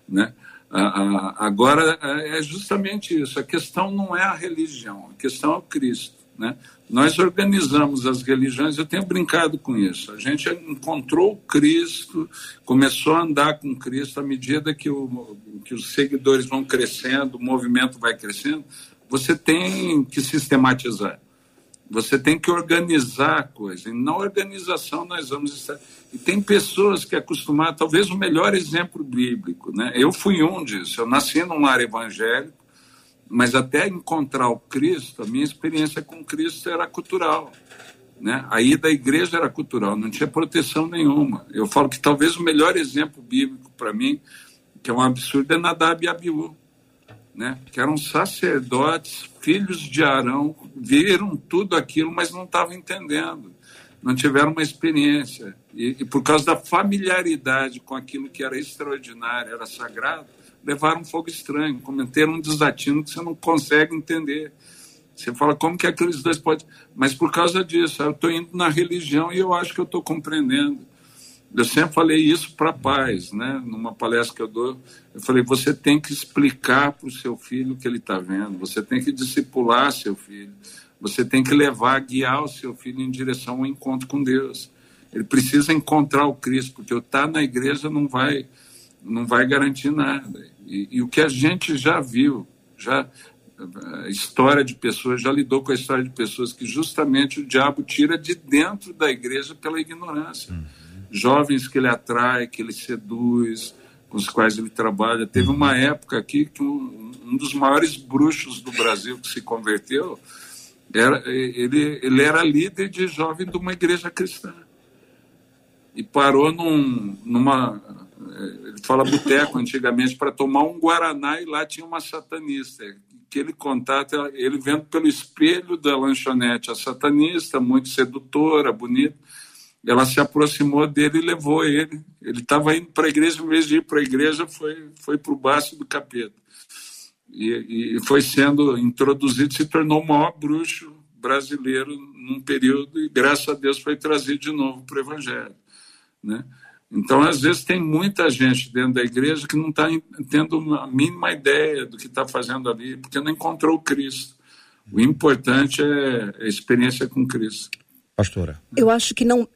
Né? Agora, é justamente isso. A questão não é a religião, a questão é o Cristo. Né? Nós organizamos as religiões, eu tenho brincado com isso. A gente encontrou Cristo, começou a andar com Cristo à medida que, o, que os seguidores vão crescendo, o movimento vai crescendo. Você tem que sistematizar, você tem que organizar a coisa. E na organização nós vamos estar. E tem pessoas que acostumaram, talvez o melhor exemplo bíblico. Né? Eu fui um disso. Eu nasci num lar evangélico mas até encontrar o Cristo, a minha experiência com Cristo era cultural. Né? A ida à igreja era cultural, não tinha proteção nenhuma. Eu falo que talvez o melhor exemplo bíblico para mim, que é um absurdo, é Nadab e Abiú, né? que eram sacerdotes, filhos de Arão, viram tudo aquilo, mas não estavam entendendo, não tiveram uma experiência. E, e por causa da familiaridade com aquilo que era extraordinário, era sagrado, levaram um fogo estranho, cometeram um desatino que você não consegue entender. Você fala, como que aqueles dois podem. Mas por causa disso, eu estou indo na religião e eu acho que eu estou compreendendo. Eu sempre falei isso para pais, né? Numa palestra que eu dou, eu falei: você tem que explicar para o seu filho o que ele está vendo, você tem que discipular seu filho, você tem que levar, guiar o seu filho em direção ao encontro com Deus. Ele precisa encontrar o Cristo, porque estar tá na igreja não vai não vai garantir nada. E, e, o que a gente já viu, já a história de pessoas, já lidou com a história de pessoas que justamente o diabo tira de dentro da igreja pela ignorância. Uhum. Jovens que ele atrai, que ele seduz, com os quais ele trabalha. Teve uma época aqui que um, um dos maiores bruxos do Brasil que se converteu, era, ele, ele era líder de jovem de uma igreja cristã. E parou num, numa ele fala boteco antigamente, para tomar um Guaraná e lá tinha uma satanista. Aquele contato, ele vendo pelo espelho da lanchonete, a satanista, muito sedutora, bonita, ela se aproximou dele e levou ele. Ele estava indo para a igreja, em vez de ir para a igreja, foi, foi para o baço do capeta. E, e foi sendo introduzido, se tornou o maior bruxo brasileiro num período, e graças a Deus foi trazido de novo para o Evangelho. Né? Então, às vezes, tem muita gente dentro da igreja que não está tendo a mínima ideia do que está fazendo ali, porque não encontrou o Cristo. O importante é a experiência com Cristo. Pastora. Eu acho que não.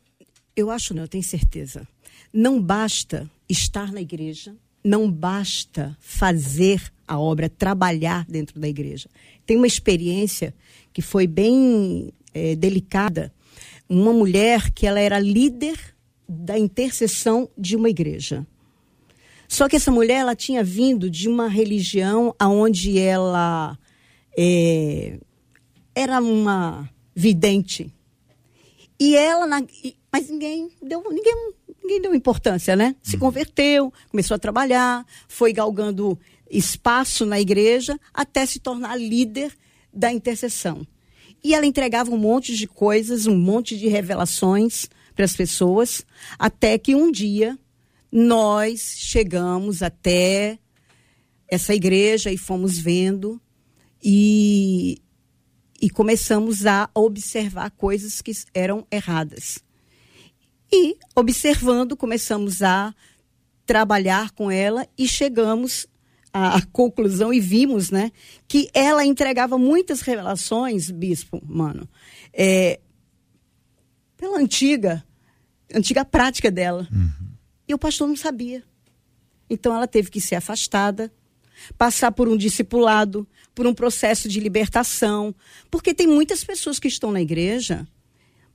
Eu acho, não, eu tenho certeza. Não basta estar na igreja, não basta fazer a obra, trabalhar dentro da igreja. Tem uma experiência que foi bem é, delicada. Uma mulher que ela era líder da intercessão de uma igreja. Só que essa mulher ela tinha vindo de uma religião onde ela é, era uma vidente. E ela, na, mas ninguém deu, ninguém, ninguém deu importância, né? Se uhum. converteu, começou a trabalhar, foi galgando espaço na igreja até se tornar líder da intercessão. E ela entregava um monte de coisas, um monte de revelações para as pessoas, até que um dia nós chegamos até essa igreja e fomos vendo e, e começamos a observar coisas que eram erradas. E, observando, começamos a trabalhar com ela e chegamos à conclusão e vimos, né, que ela entregava muitas revelações, bispo, mano, é, pela antiga, antiga prática dela. Uhum. E o pastor não sabia. Então ela teve que ser afastada, passar por um discipulado, por um processo de libertação, porque tem muitas pessoas que estão na igreja,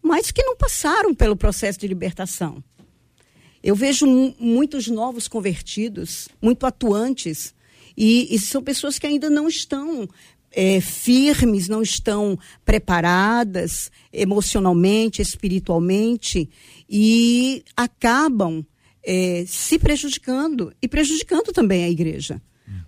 mas que não passaram pelo processo de libertação. Eu vejo muitos novos convertidos, muito atuantes, e, e são pessoas que ainda não estão é, firmes, não estão preparadas emocionalmente, espiritualmente, e acabam é, se prejudicando e prejudicando também a igreja.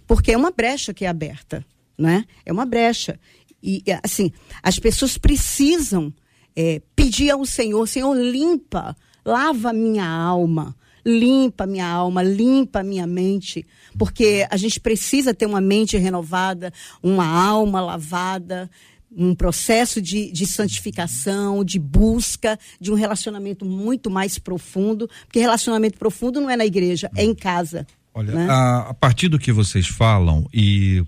Porque é uma brecha que é aberta, né? É uma brecha. E, assim, as pessoas precisam é, pedir ao Senhor, Senhor, limpa, lava minha alma, limpa minha alma, limpa minha mente, porque a gente precisa ter uma mente renovada, uma alma lavada, um processo de, de santificação, de busca, de um relacionamento muito mais profundo, porque relacionamento profundo não é na igreja, é em casa. Olha, né? a, a partir do que vocês falam e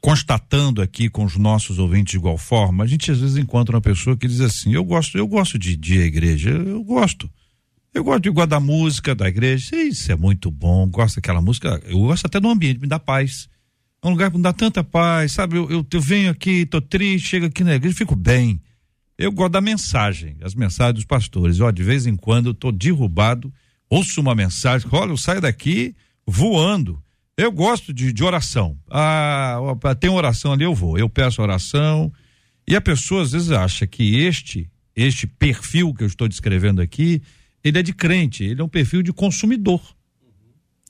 constatando aqui com os nossos ouvintes de igual forma, a gente às vezes encontra uma pessoa que diz assim: eu gosto, eu gosto de, de igreja, eu gosto. Eu gosto de igual da música da igreja, isso é muito bom, gosto daquela música, eu gosto até do ambiente, me dá paz. É um lugar que me dá tanta paz, sabe? Eu, eu, eu venho aqui, tô triste, chego aqui na igreja, fico bem. Eu gosto da mensagem, as mensagens dos pastores. Ó, de vez em quando eu tô derrubado, ouço uma mensagem, olha, eu saio daqui voando. Eu gosto de, de oração. Ah, tem oração ali, eu vou. Eu peço oração. E a pessoa às vezes acha que este, este perfil que eu estou descrevendo aqui, ele é de crente, ele é um perfil de consumidor.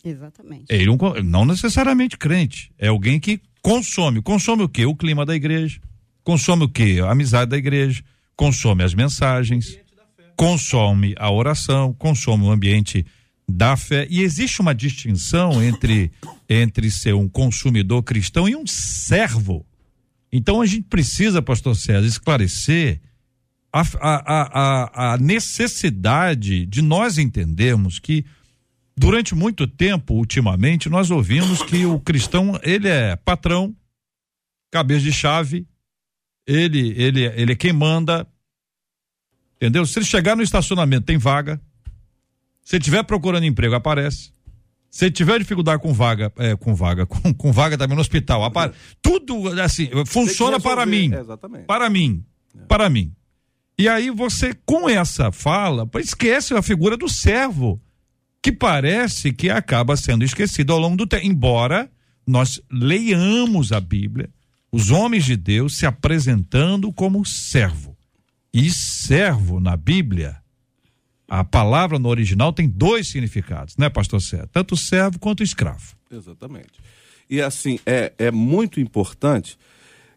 Exatamente. Ele é não necessariamente crente, é alguém que consome. Consome o quê? O clima da igreja. Consome o quê? A amizade da igreja. Consome as mensagens. Consome a oração, consome o ambiente da fé. E existe uma distinção entre, entre ser um consumidor cristão e um servo. Então a gente precisa, pastor César, esclarecer a, a, a, a necessidade de nós entendermos que durante muito tempo, ultimamente, nós ouvimos que o cristão, ele é patrão, cabeça de chave, ele, ele, ele é quem manda, entendeu? Se ele chegar no estacionamento, tem vaga. Se ele estiver procurando emprego, aparece. Se ele tiver dificuldade com vaga, é, com vaga, com, com vaga também no hospital, apare... tudo assim, funciona para mim. É, para mim. É. Para mim. E aí você, com essa fala, esquece a figura do servo, que parece que acaba sendo esquecido ao longo do tempo. Embora nós leiamos a Bíblia, os homens de Deus se apresentando como servo. E servo na Bíblia, a palavra no original tem dois significados, né, pastor Sérgio? Tanto servo quanto escravo. Exatamente. E assim, é, é muito importante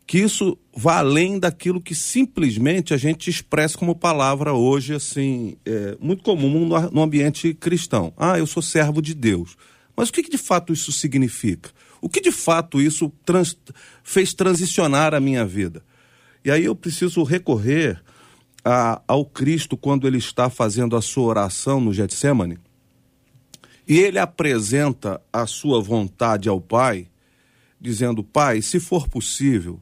que isso vá além daquilo que simplesmente a gente expressa como palavra hoje, assim, é, muito comum no, no, ambiente cristão. Ah, eu sou servo de Deus. Mas o que, que de fato isso significa? O que de fato isso trans, fez transicionar a minha vida? E aí eu preciso recorrer a, ao Cristo quando ele está fazendo a sua oração no Getsemane. E ele apresenta a sua vontade ao Pai, dizendo: Pai, se for possível,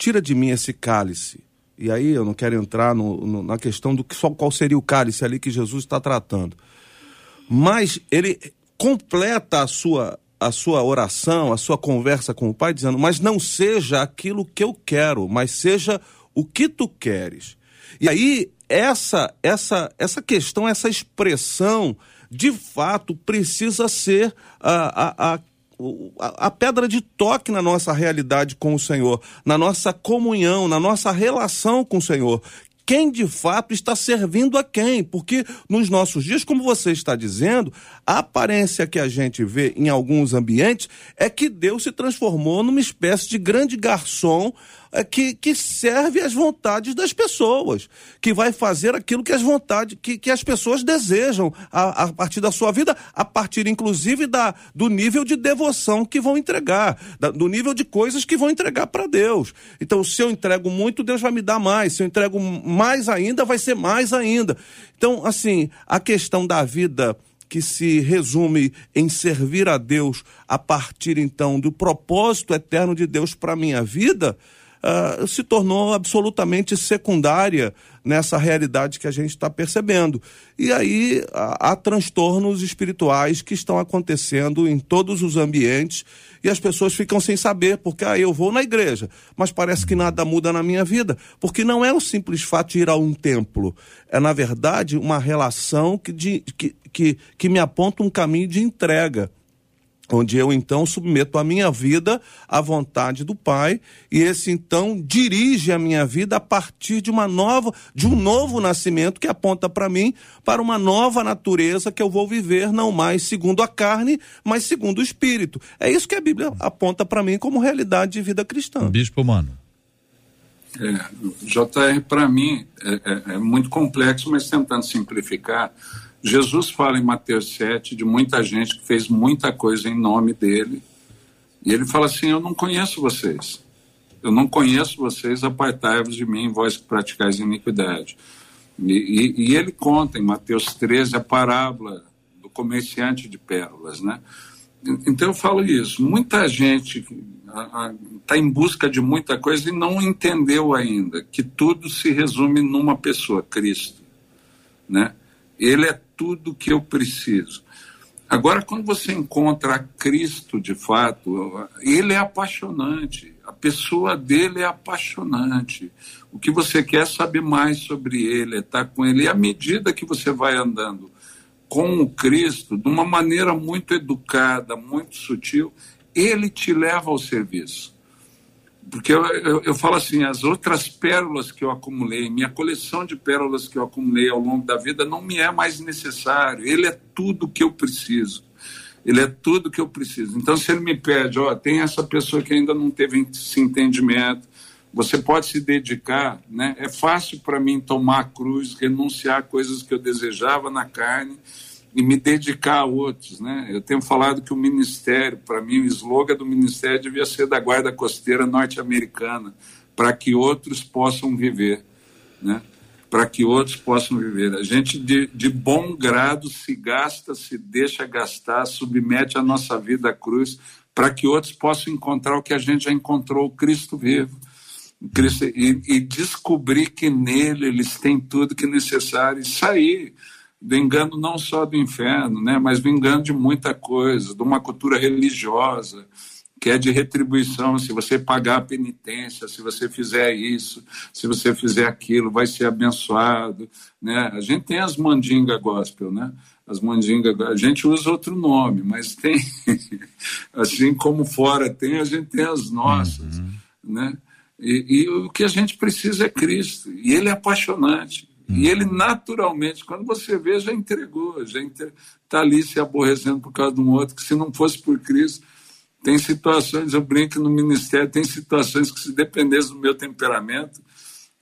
tira de mim esse cálice. E aí eu não quero entrar no, no, na questão do que só qual seria o cálice ali que Jesus está tratando. Mas ele completa a sua a sua oração, a sua conversa com o Pai, dizendo: Mas não seja aquilo que eu quero, mas seja o que tu queres. E aí, essa, essa, essa questão, essa expressão, de fato, precisa ser a, a, a a, pedra de toque na nossa realidade com o Senhor, na nossa comunhão, na nossa relação com o Senhor. Quem de fato está servindo a quem? Porque nos nossos dias, como você está dizendo, a aparência que a gente vê em alguns ambientes é que Deus se transformou numa espécie de grande garçom que, que serve às vontades das pessoas, que vai fazer aquilo que as vontades, que, que as pessoas desejam a, a partir da sua vida, a partir inclusive da, do nível de devoção que vão entregar, da, do nível de coisas que vão entregar para Deus. Então, se eu entrego muito, Deus vai me dar mais. Se eu entrego mais ainda, vai ser mais ainda. Então, assim, a questão da vida que se resume em servir a Deus a partir então do propósito eterno de Deus para minha vida, uh, se tornou absolutamente secundária nessa realidade que a gente está percebendo. E aí há, há transtornos espirituais que estão acontecendo em todos os ambientes e as pessoas ficam sem saber, porque ah, eu vou na igreja, mas parece que nada muda na minha vida, porque não é o simples fato de ir a um templo, é na verdade uma relação que, de, que, que, que me aponta um caminho de entrega onde eu então submeto a minha vida à vontade do Pai e esse então dirige a minha vida a partir de uma nova, de um novo nascimento que aponta para mim para uma nova natureza que eu vou viver não mais segundo a carne, mas segundo o espírito. É isso que a Bíblia aponta para mim como realidade de vida cristã. Bispo Mano. É, JR para mim é, é, é muito complexo, mas tentando simplificar Jesus fala em Mateus 7 de muita gente que fez muita coisa em nome dele. E ele fala assim: Eu não conheço vocês. Eu não conheço vocês, apartai-vos de mim, vós que praticais iniquidade. E, e, e, ele conta em Mateus 13 a parábola do comerciante de pérolas, né? Então eu falo isso. Muita gente está em busca de muita coisa e não entendeu ainda que tudo se resume numa pessoa, Cristo, né? Ele é tudo que eu preciso. Agora, quando você encontra Cristo de fato, ele é apaixonante, a pessoa dele é apaixonante. O que você quer saber mais sobre ele, é estar com ele. E à medida que você vai andando com o Cristo, de uma maneira muito educada, muito sutil, ele te leva ao serviço. Porque eu, eu, eu, falo assim, as outras pérolas que eu acumulei, minha coleção de pérolas que eu acumulei ao longo da vida não me é mais necessário. Ele é tudo que eu preciso. Ele é tudo que eu preciso. Então, se ele me pede, ó, tem essa pessoa que ainda não teve esse entendimento, você pode se dedicar, né? É fácil para mim tomar a cruz, renunciar a coisas que eu desejava na carne e me dedicar a outros, né? Eu tenho falado que o ministério, para mim, o slogan do ministério devia ser da guarda costeira norte-americana, para que outros possam viver, né? Para que outros possam viver. A gente de, de bom grado se gasta, se deixa gastar, submete a nossa vida à cruz, para que outros possam encontrar o que a gente já encontrou, o Cristo vivo. Cristo, e, e descobrir que nele eles têm tudo que é necessário e sair do engano não só do inferno, né, mas do engano de muita coisa, de uma cultura religiosa, que é de retribuição. Se você pagar a penitência, se você fizer isso, se você fizer aquilo, vai ser abençoado. Né? A gente tem as mandingas gospel, né? As mandingas, a gente usa outro nome, mas tem, assim como fora tem, a gente tem as nossas, uhum. né? E, e o que a gente precisa é Cristo, e Ele é apaixonante. E ele naturalmente, quando você vê, já entregou, já está ali se aborrecendo por causa de um outro, que se não fosse por Cristo, tem situações, eu brinco no ministério, tem situações que se dependesse do meu temperamento,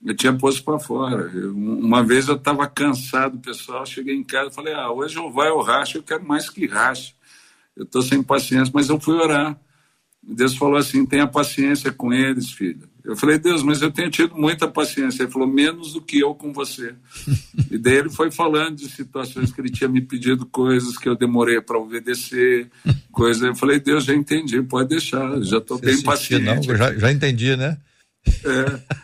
eu tinha posto para fora. Eu, uma vez eu estava cansado, pessoal, cheguei em casa e falei, ah, hoje eu vai ao racha, eu quero mais que racha. Eu estou sem paciência, mas eu fui orar. Deus falou assim, tenha paciência com eles, filho. Eu falei, Deus, mas eu tenho tido muita paciência. Ele falou, menos do que eu com você. e daí ele foi falando de situações que ele tinha me pedido coisas que eu demorei para obedecer, coisas. Eu falei, Deus, já entendi, pode deixar, já estou bem paciente. Não, já, já entendi, né? É.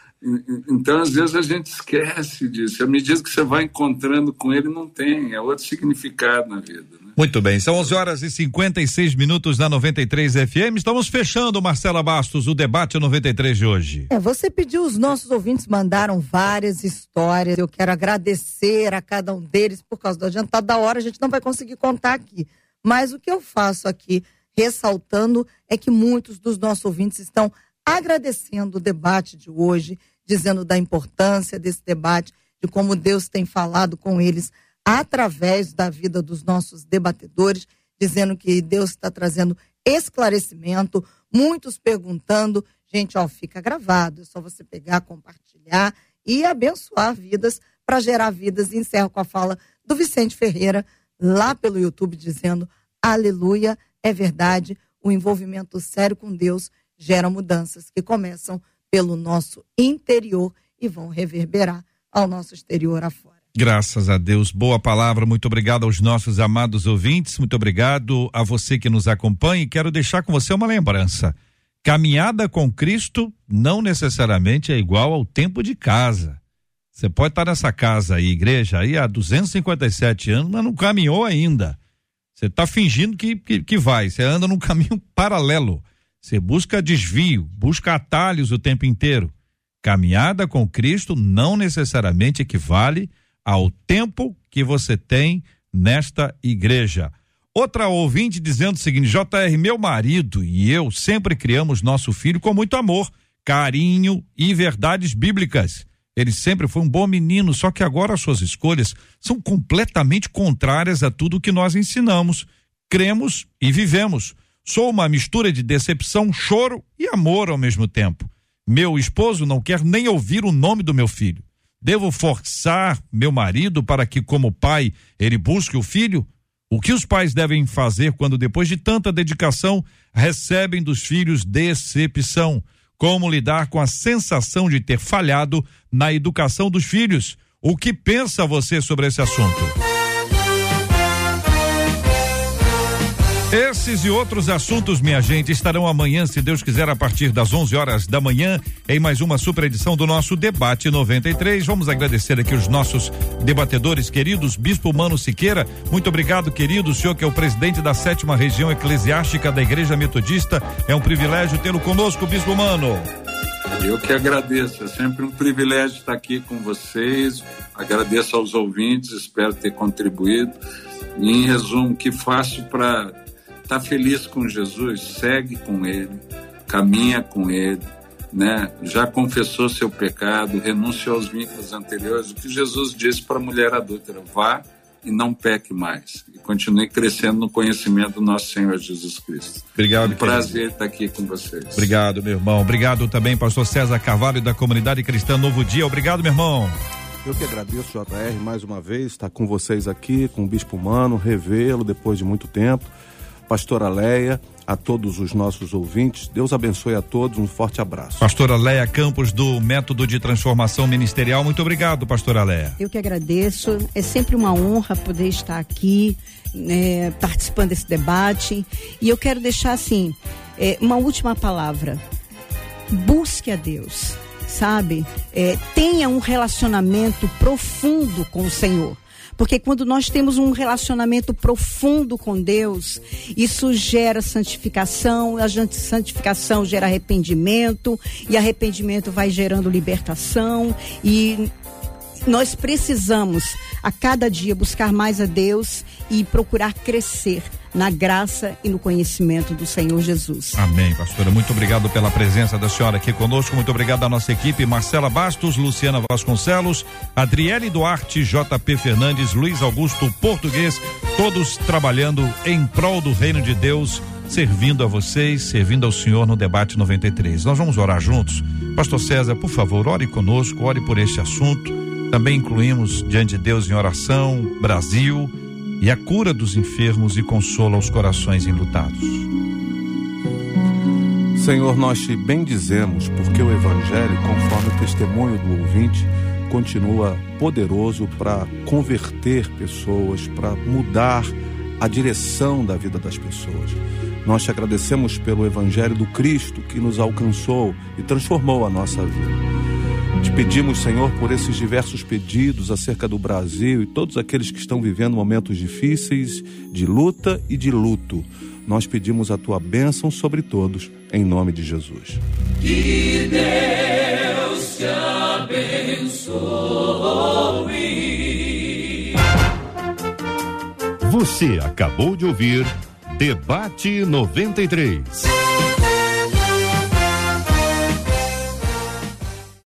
Então, às vezes, a gente esquece disso. À medida que você vai encontrando com ele, não tem. É outro significado na vida. Muito bem, são 11 horas e 56 minutos na 93 FM. Estamos fechando, Marcela Bastos, o debate 93 de hoje. É, você pediu, os nossos ouvintes mandaram várias histórias. Eu quero agradecer a cada um deles. Por causa do adiantado da hora, a gente não vai conseguir contar aqui. Mas o que eu faço aqui, ressaltando, é que muitos dos nossos ouvintes estão agradecendo o debate de hoje dizendo da importância desse debate, de como Deus tem falado com eles através da vida dos nossos debatedores, dizendo que Deus está trazendo esclarecimento, muitos perguntando. Gente, ó, fica gravado, é só você pegar, compartilhar e abençoar vidas para gerar vidas. E encerro com a fala do Vicente Ferreira, lá pelo YouTube, dizendo: Aleluia, é verdade, o envolvimento sério com Deus gera mudanças que começam pelo nosso interior e vão reverberar ao nosso exterior afora. Graças a Deus. Boa palavra. Muito obrigado aos nossos amados ouvintes. Muito obrigado a você que nos acompanha. E quero deixar com você uma lembrança. Caminhada com Cristo não necessariamente é igual ao tempo de casa. Você pode estar nessa casa aí, igreja, aí há 257 anos, mas não caminhou ainda. Você está fingindo que, que, que vai. Você anda num caminho paralelo. Você busca desvio, busca atalhos o tempo inteiro. Caminhada com Cristo não necessariamente equivale ao tempo que você tem nesta igreja. Outra ouvinte dizendo o seguinte: JR, meu marido e eu sempre criamos nosso filho com muito amor, carinho e verdades bíblicas. Ele sempre foi um bom menino, só que agora as suas escolhas são completamente contrárias a tudo que nós ensinamos, cremos e vivemos. Sou uma mistura de decepção, choro e amor ao mesmo tempo. Meu esposo não quer nem ouvir o nome do meu filho. Devo forçar meu marido para que, como pai, ele busque o filho? O que os pais devem fazer quando, depois de tanta dedicação, recebem dos filhos decepção? Como lidar com a sensação de ter falhado na educação dos filhos? O que pensa você sobre esse assunto? Esses e outros assuntos, minha gente, estarão amanhã, se Deus quiser, a partir das 11 horas da manhã, em mais uma super edição do nosso Debate 93. Vamos agradecer aqui os nossos debatedores queridos, Bispo Mano Siqueira. Muito obrigado, querido. O senhor que é o presidente da sétima região eclesiástica da Igreja Metodista. É um privilégio tê-lo conosco, Bispo Mano. Eu que agradeço, é sempre um privilégio estar aqui com vocês. Agradeço aos ouvintes, espero ter contribuído. E, em resumo, que faço para está feliz com Jesus, segue com Ele, caminha com Ele, né? Já confessou seu pecado, renunciou aos vínculos anteriores. O que Jesus disse para a mulher adúltera: vá e não peque mais. E continue crescendo no conhecimento do nosso Senhor Jesus Cristo. Obrigado. É um prazer estar aqui com vocês. Obrigado, meu irmão. Obrigado também, pastor César Carvalho, da comunidade cristã Novo Dia. Obrigado, meu irmão. Eu que agradeço, JR, mais uma vez, estar com vocês aqui, com o Bispo Mano, revê-lo depois de muito tempo pastora Leia, a todos os nossos ouvintes. Deus abençoe a todos, um forte abraço. Pastora Leia Campos, do Método de Transformação Ministerial, muito obrigado, pastora Leia. Eu que agradeço, é sempre uma honra poder estar aqui, né, participando desse debate. E eu quero deixar, assim, é, uma última palavra. Busque a Deus, sabe? É, tenha um relacionamento profundo com o Senhor. Porque quando nós temos um relacionamento profundo com Deus, isso gera santificação, a santificação gera arrependimento, e arrependimento vai gerando libertação, e nós precisamos a cada dia buscar mais a Deus e procurar crescer na graça e no conhecimento do Senhor Jesus. Amém, pastora. Muito obrigado pela presença da senhora aqui conosco. Muito obrigado à nossa equipe, Marcela Bastos, Luciana Vasconcelos, Adriele Duarte, JP Fernandes, Luiz Augusto Português, todos trabalhando em prol do reino de Deus, servindo a vocês, servindo ao Senhor no debate 93. Nós vamos orar juntos. Pastor César, por favor, ore conosco, ore por este assunto. Também incluímos diante de Deus em oração, Brasil, e a cura dos enfermos e consola os corações enlutados. Senhor, nós te bendizemos porque o Evangelho, conforme o testemunho do ouvinte, continua poderoso para converter pessoas, para mudar a direção da vida das pessoas. Nós te agradecemos pelo Evangelho do Cristo que nos alcançou e transformou a nossa vida. Te pedimos, Senhor, por esses diversos pedidos acerca do Brasil e todos aqueles que estão vivendo momentos difíceis de luta e de luto. Nós pedimos a tua bênção sobre todos, em nome de Jesus. Que Deus te abençoe. Você acabou de ouvir Debate 93.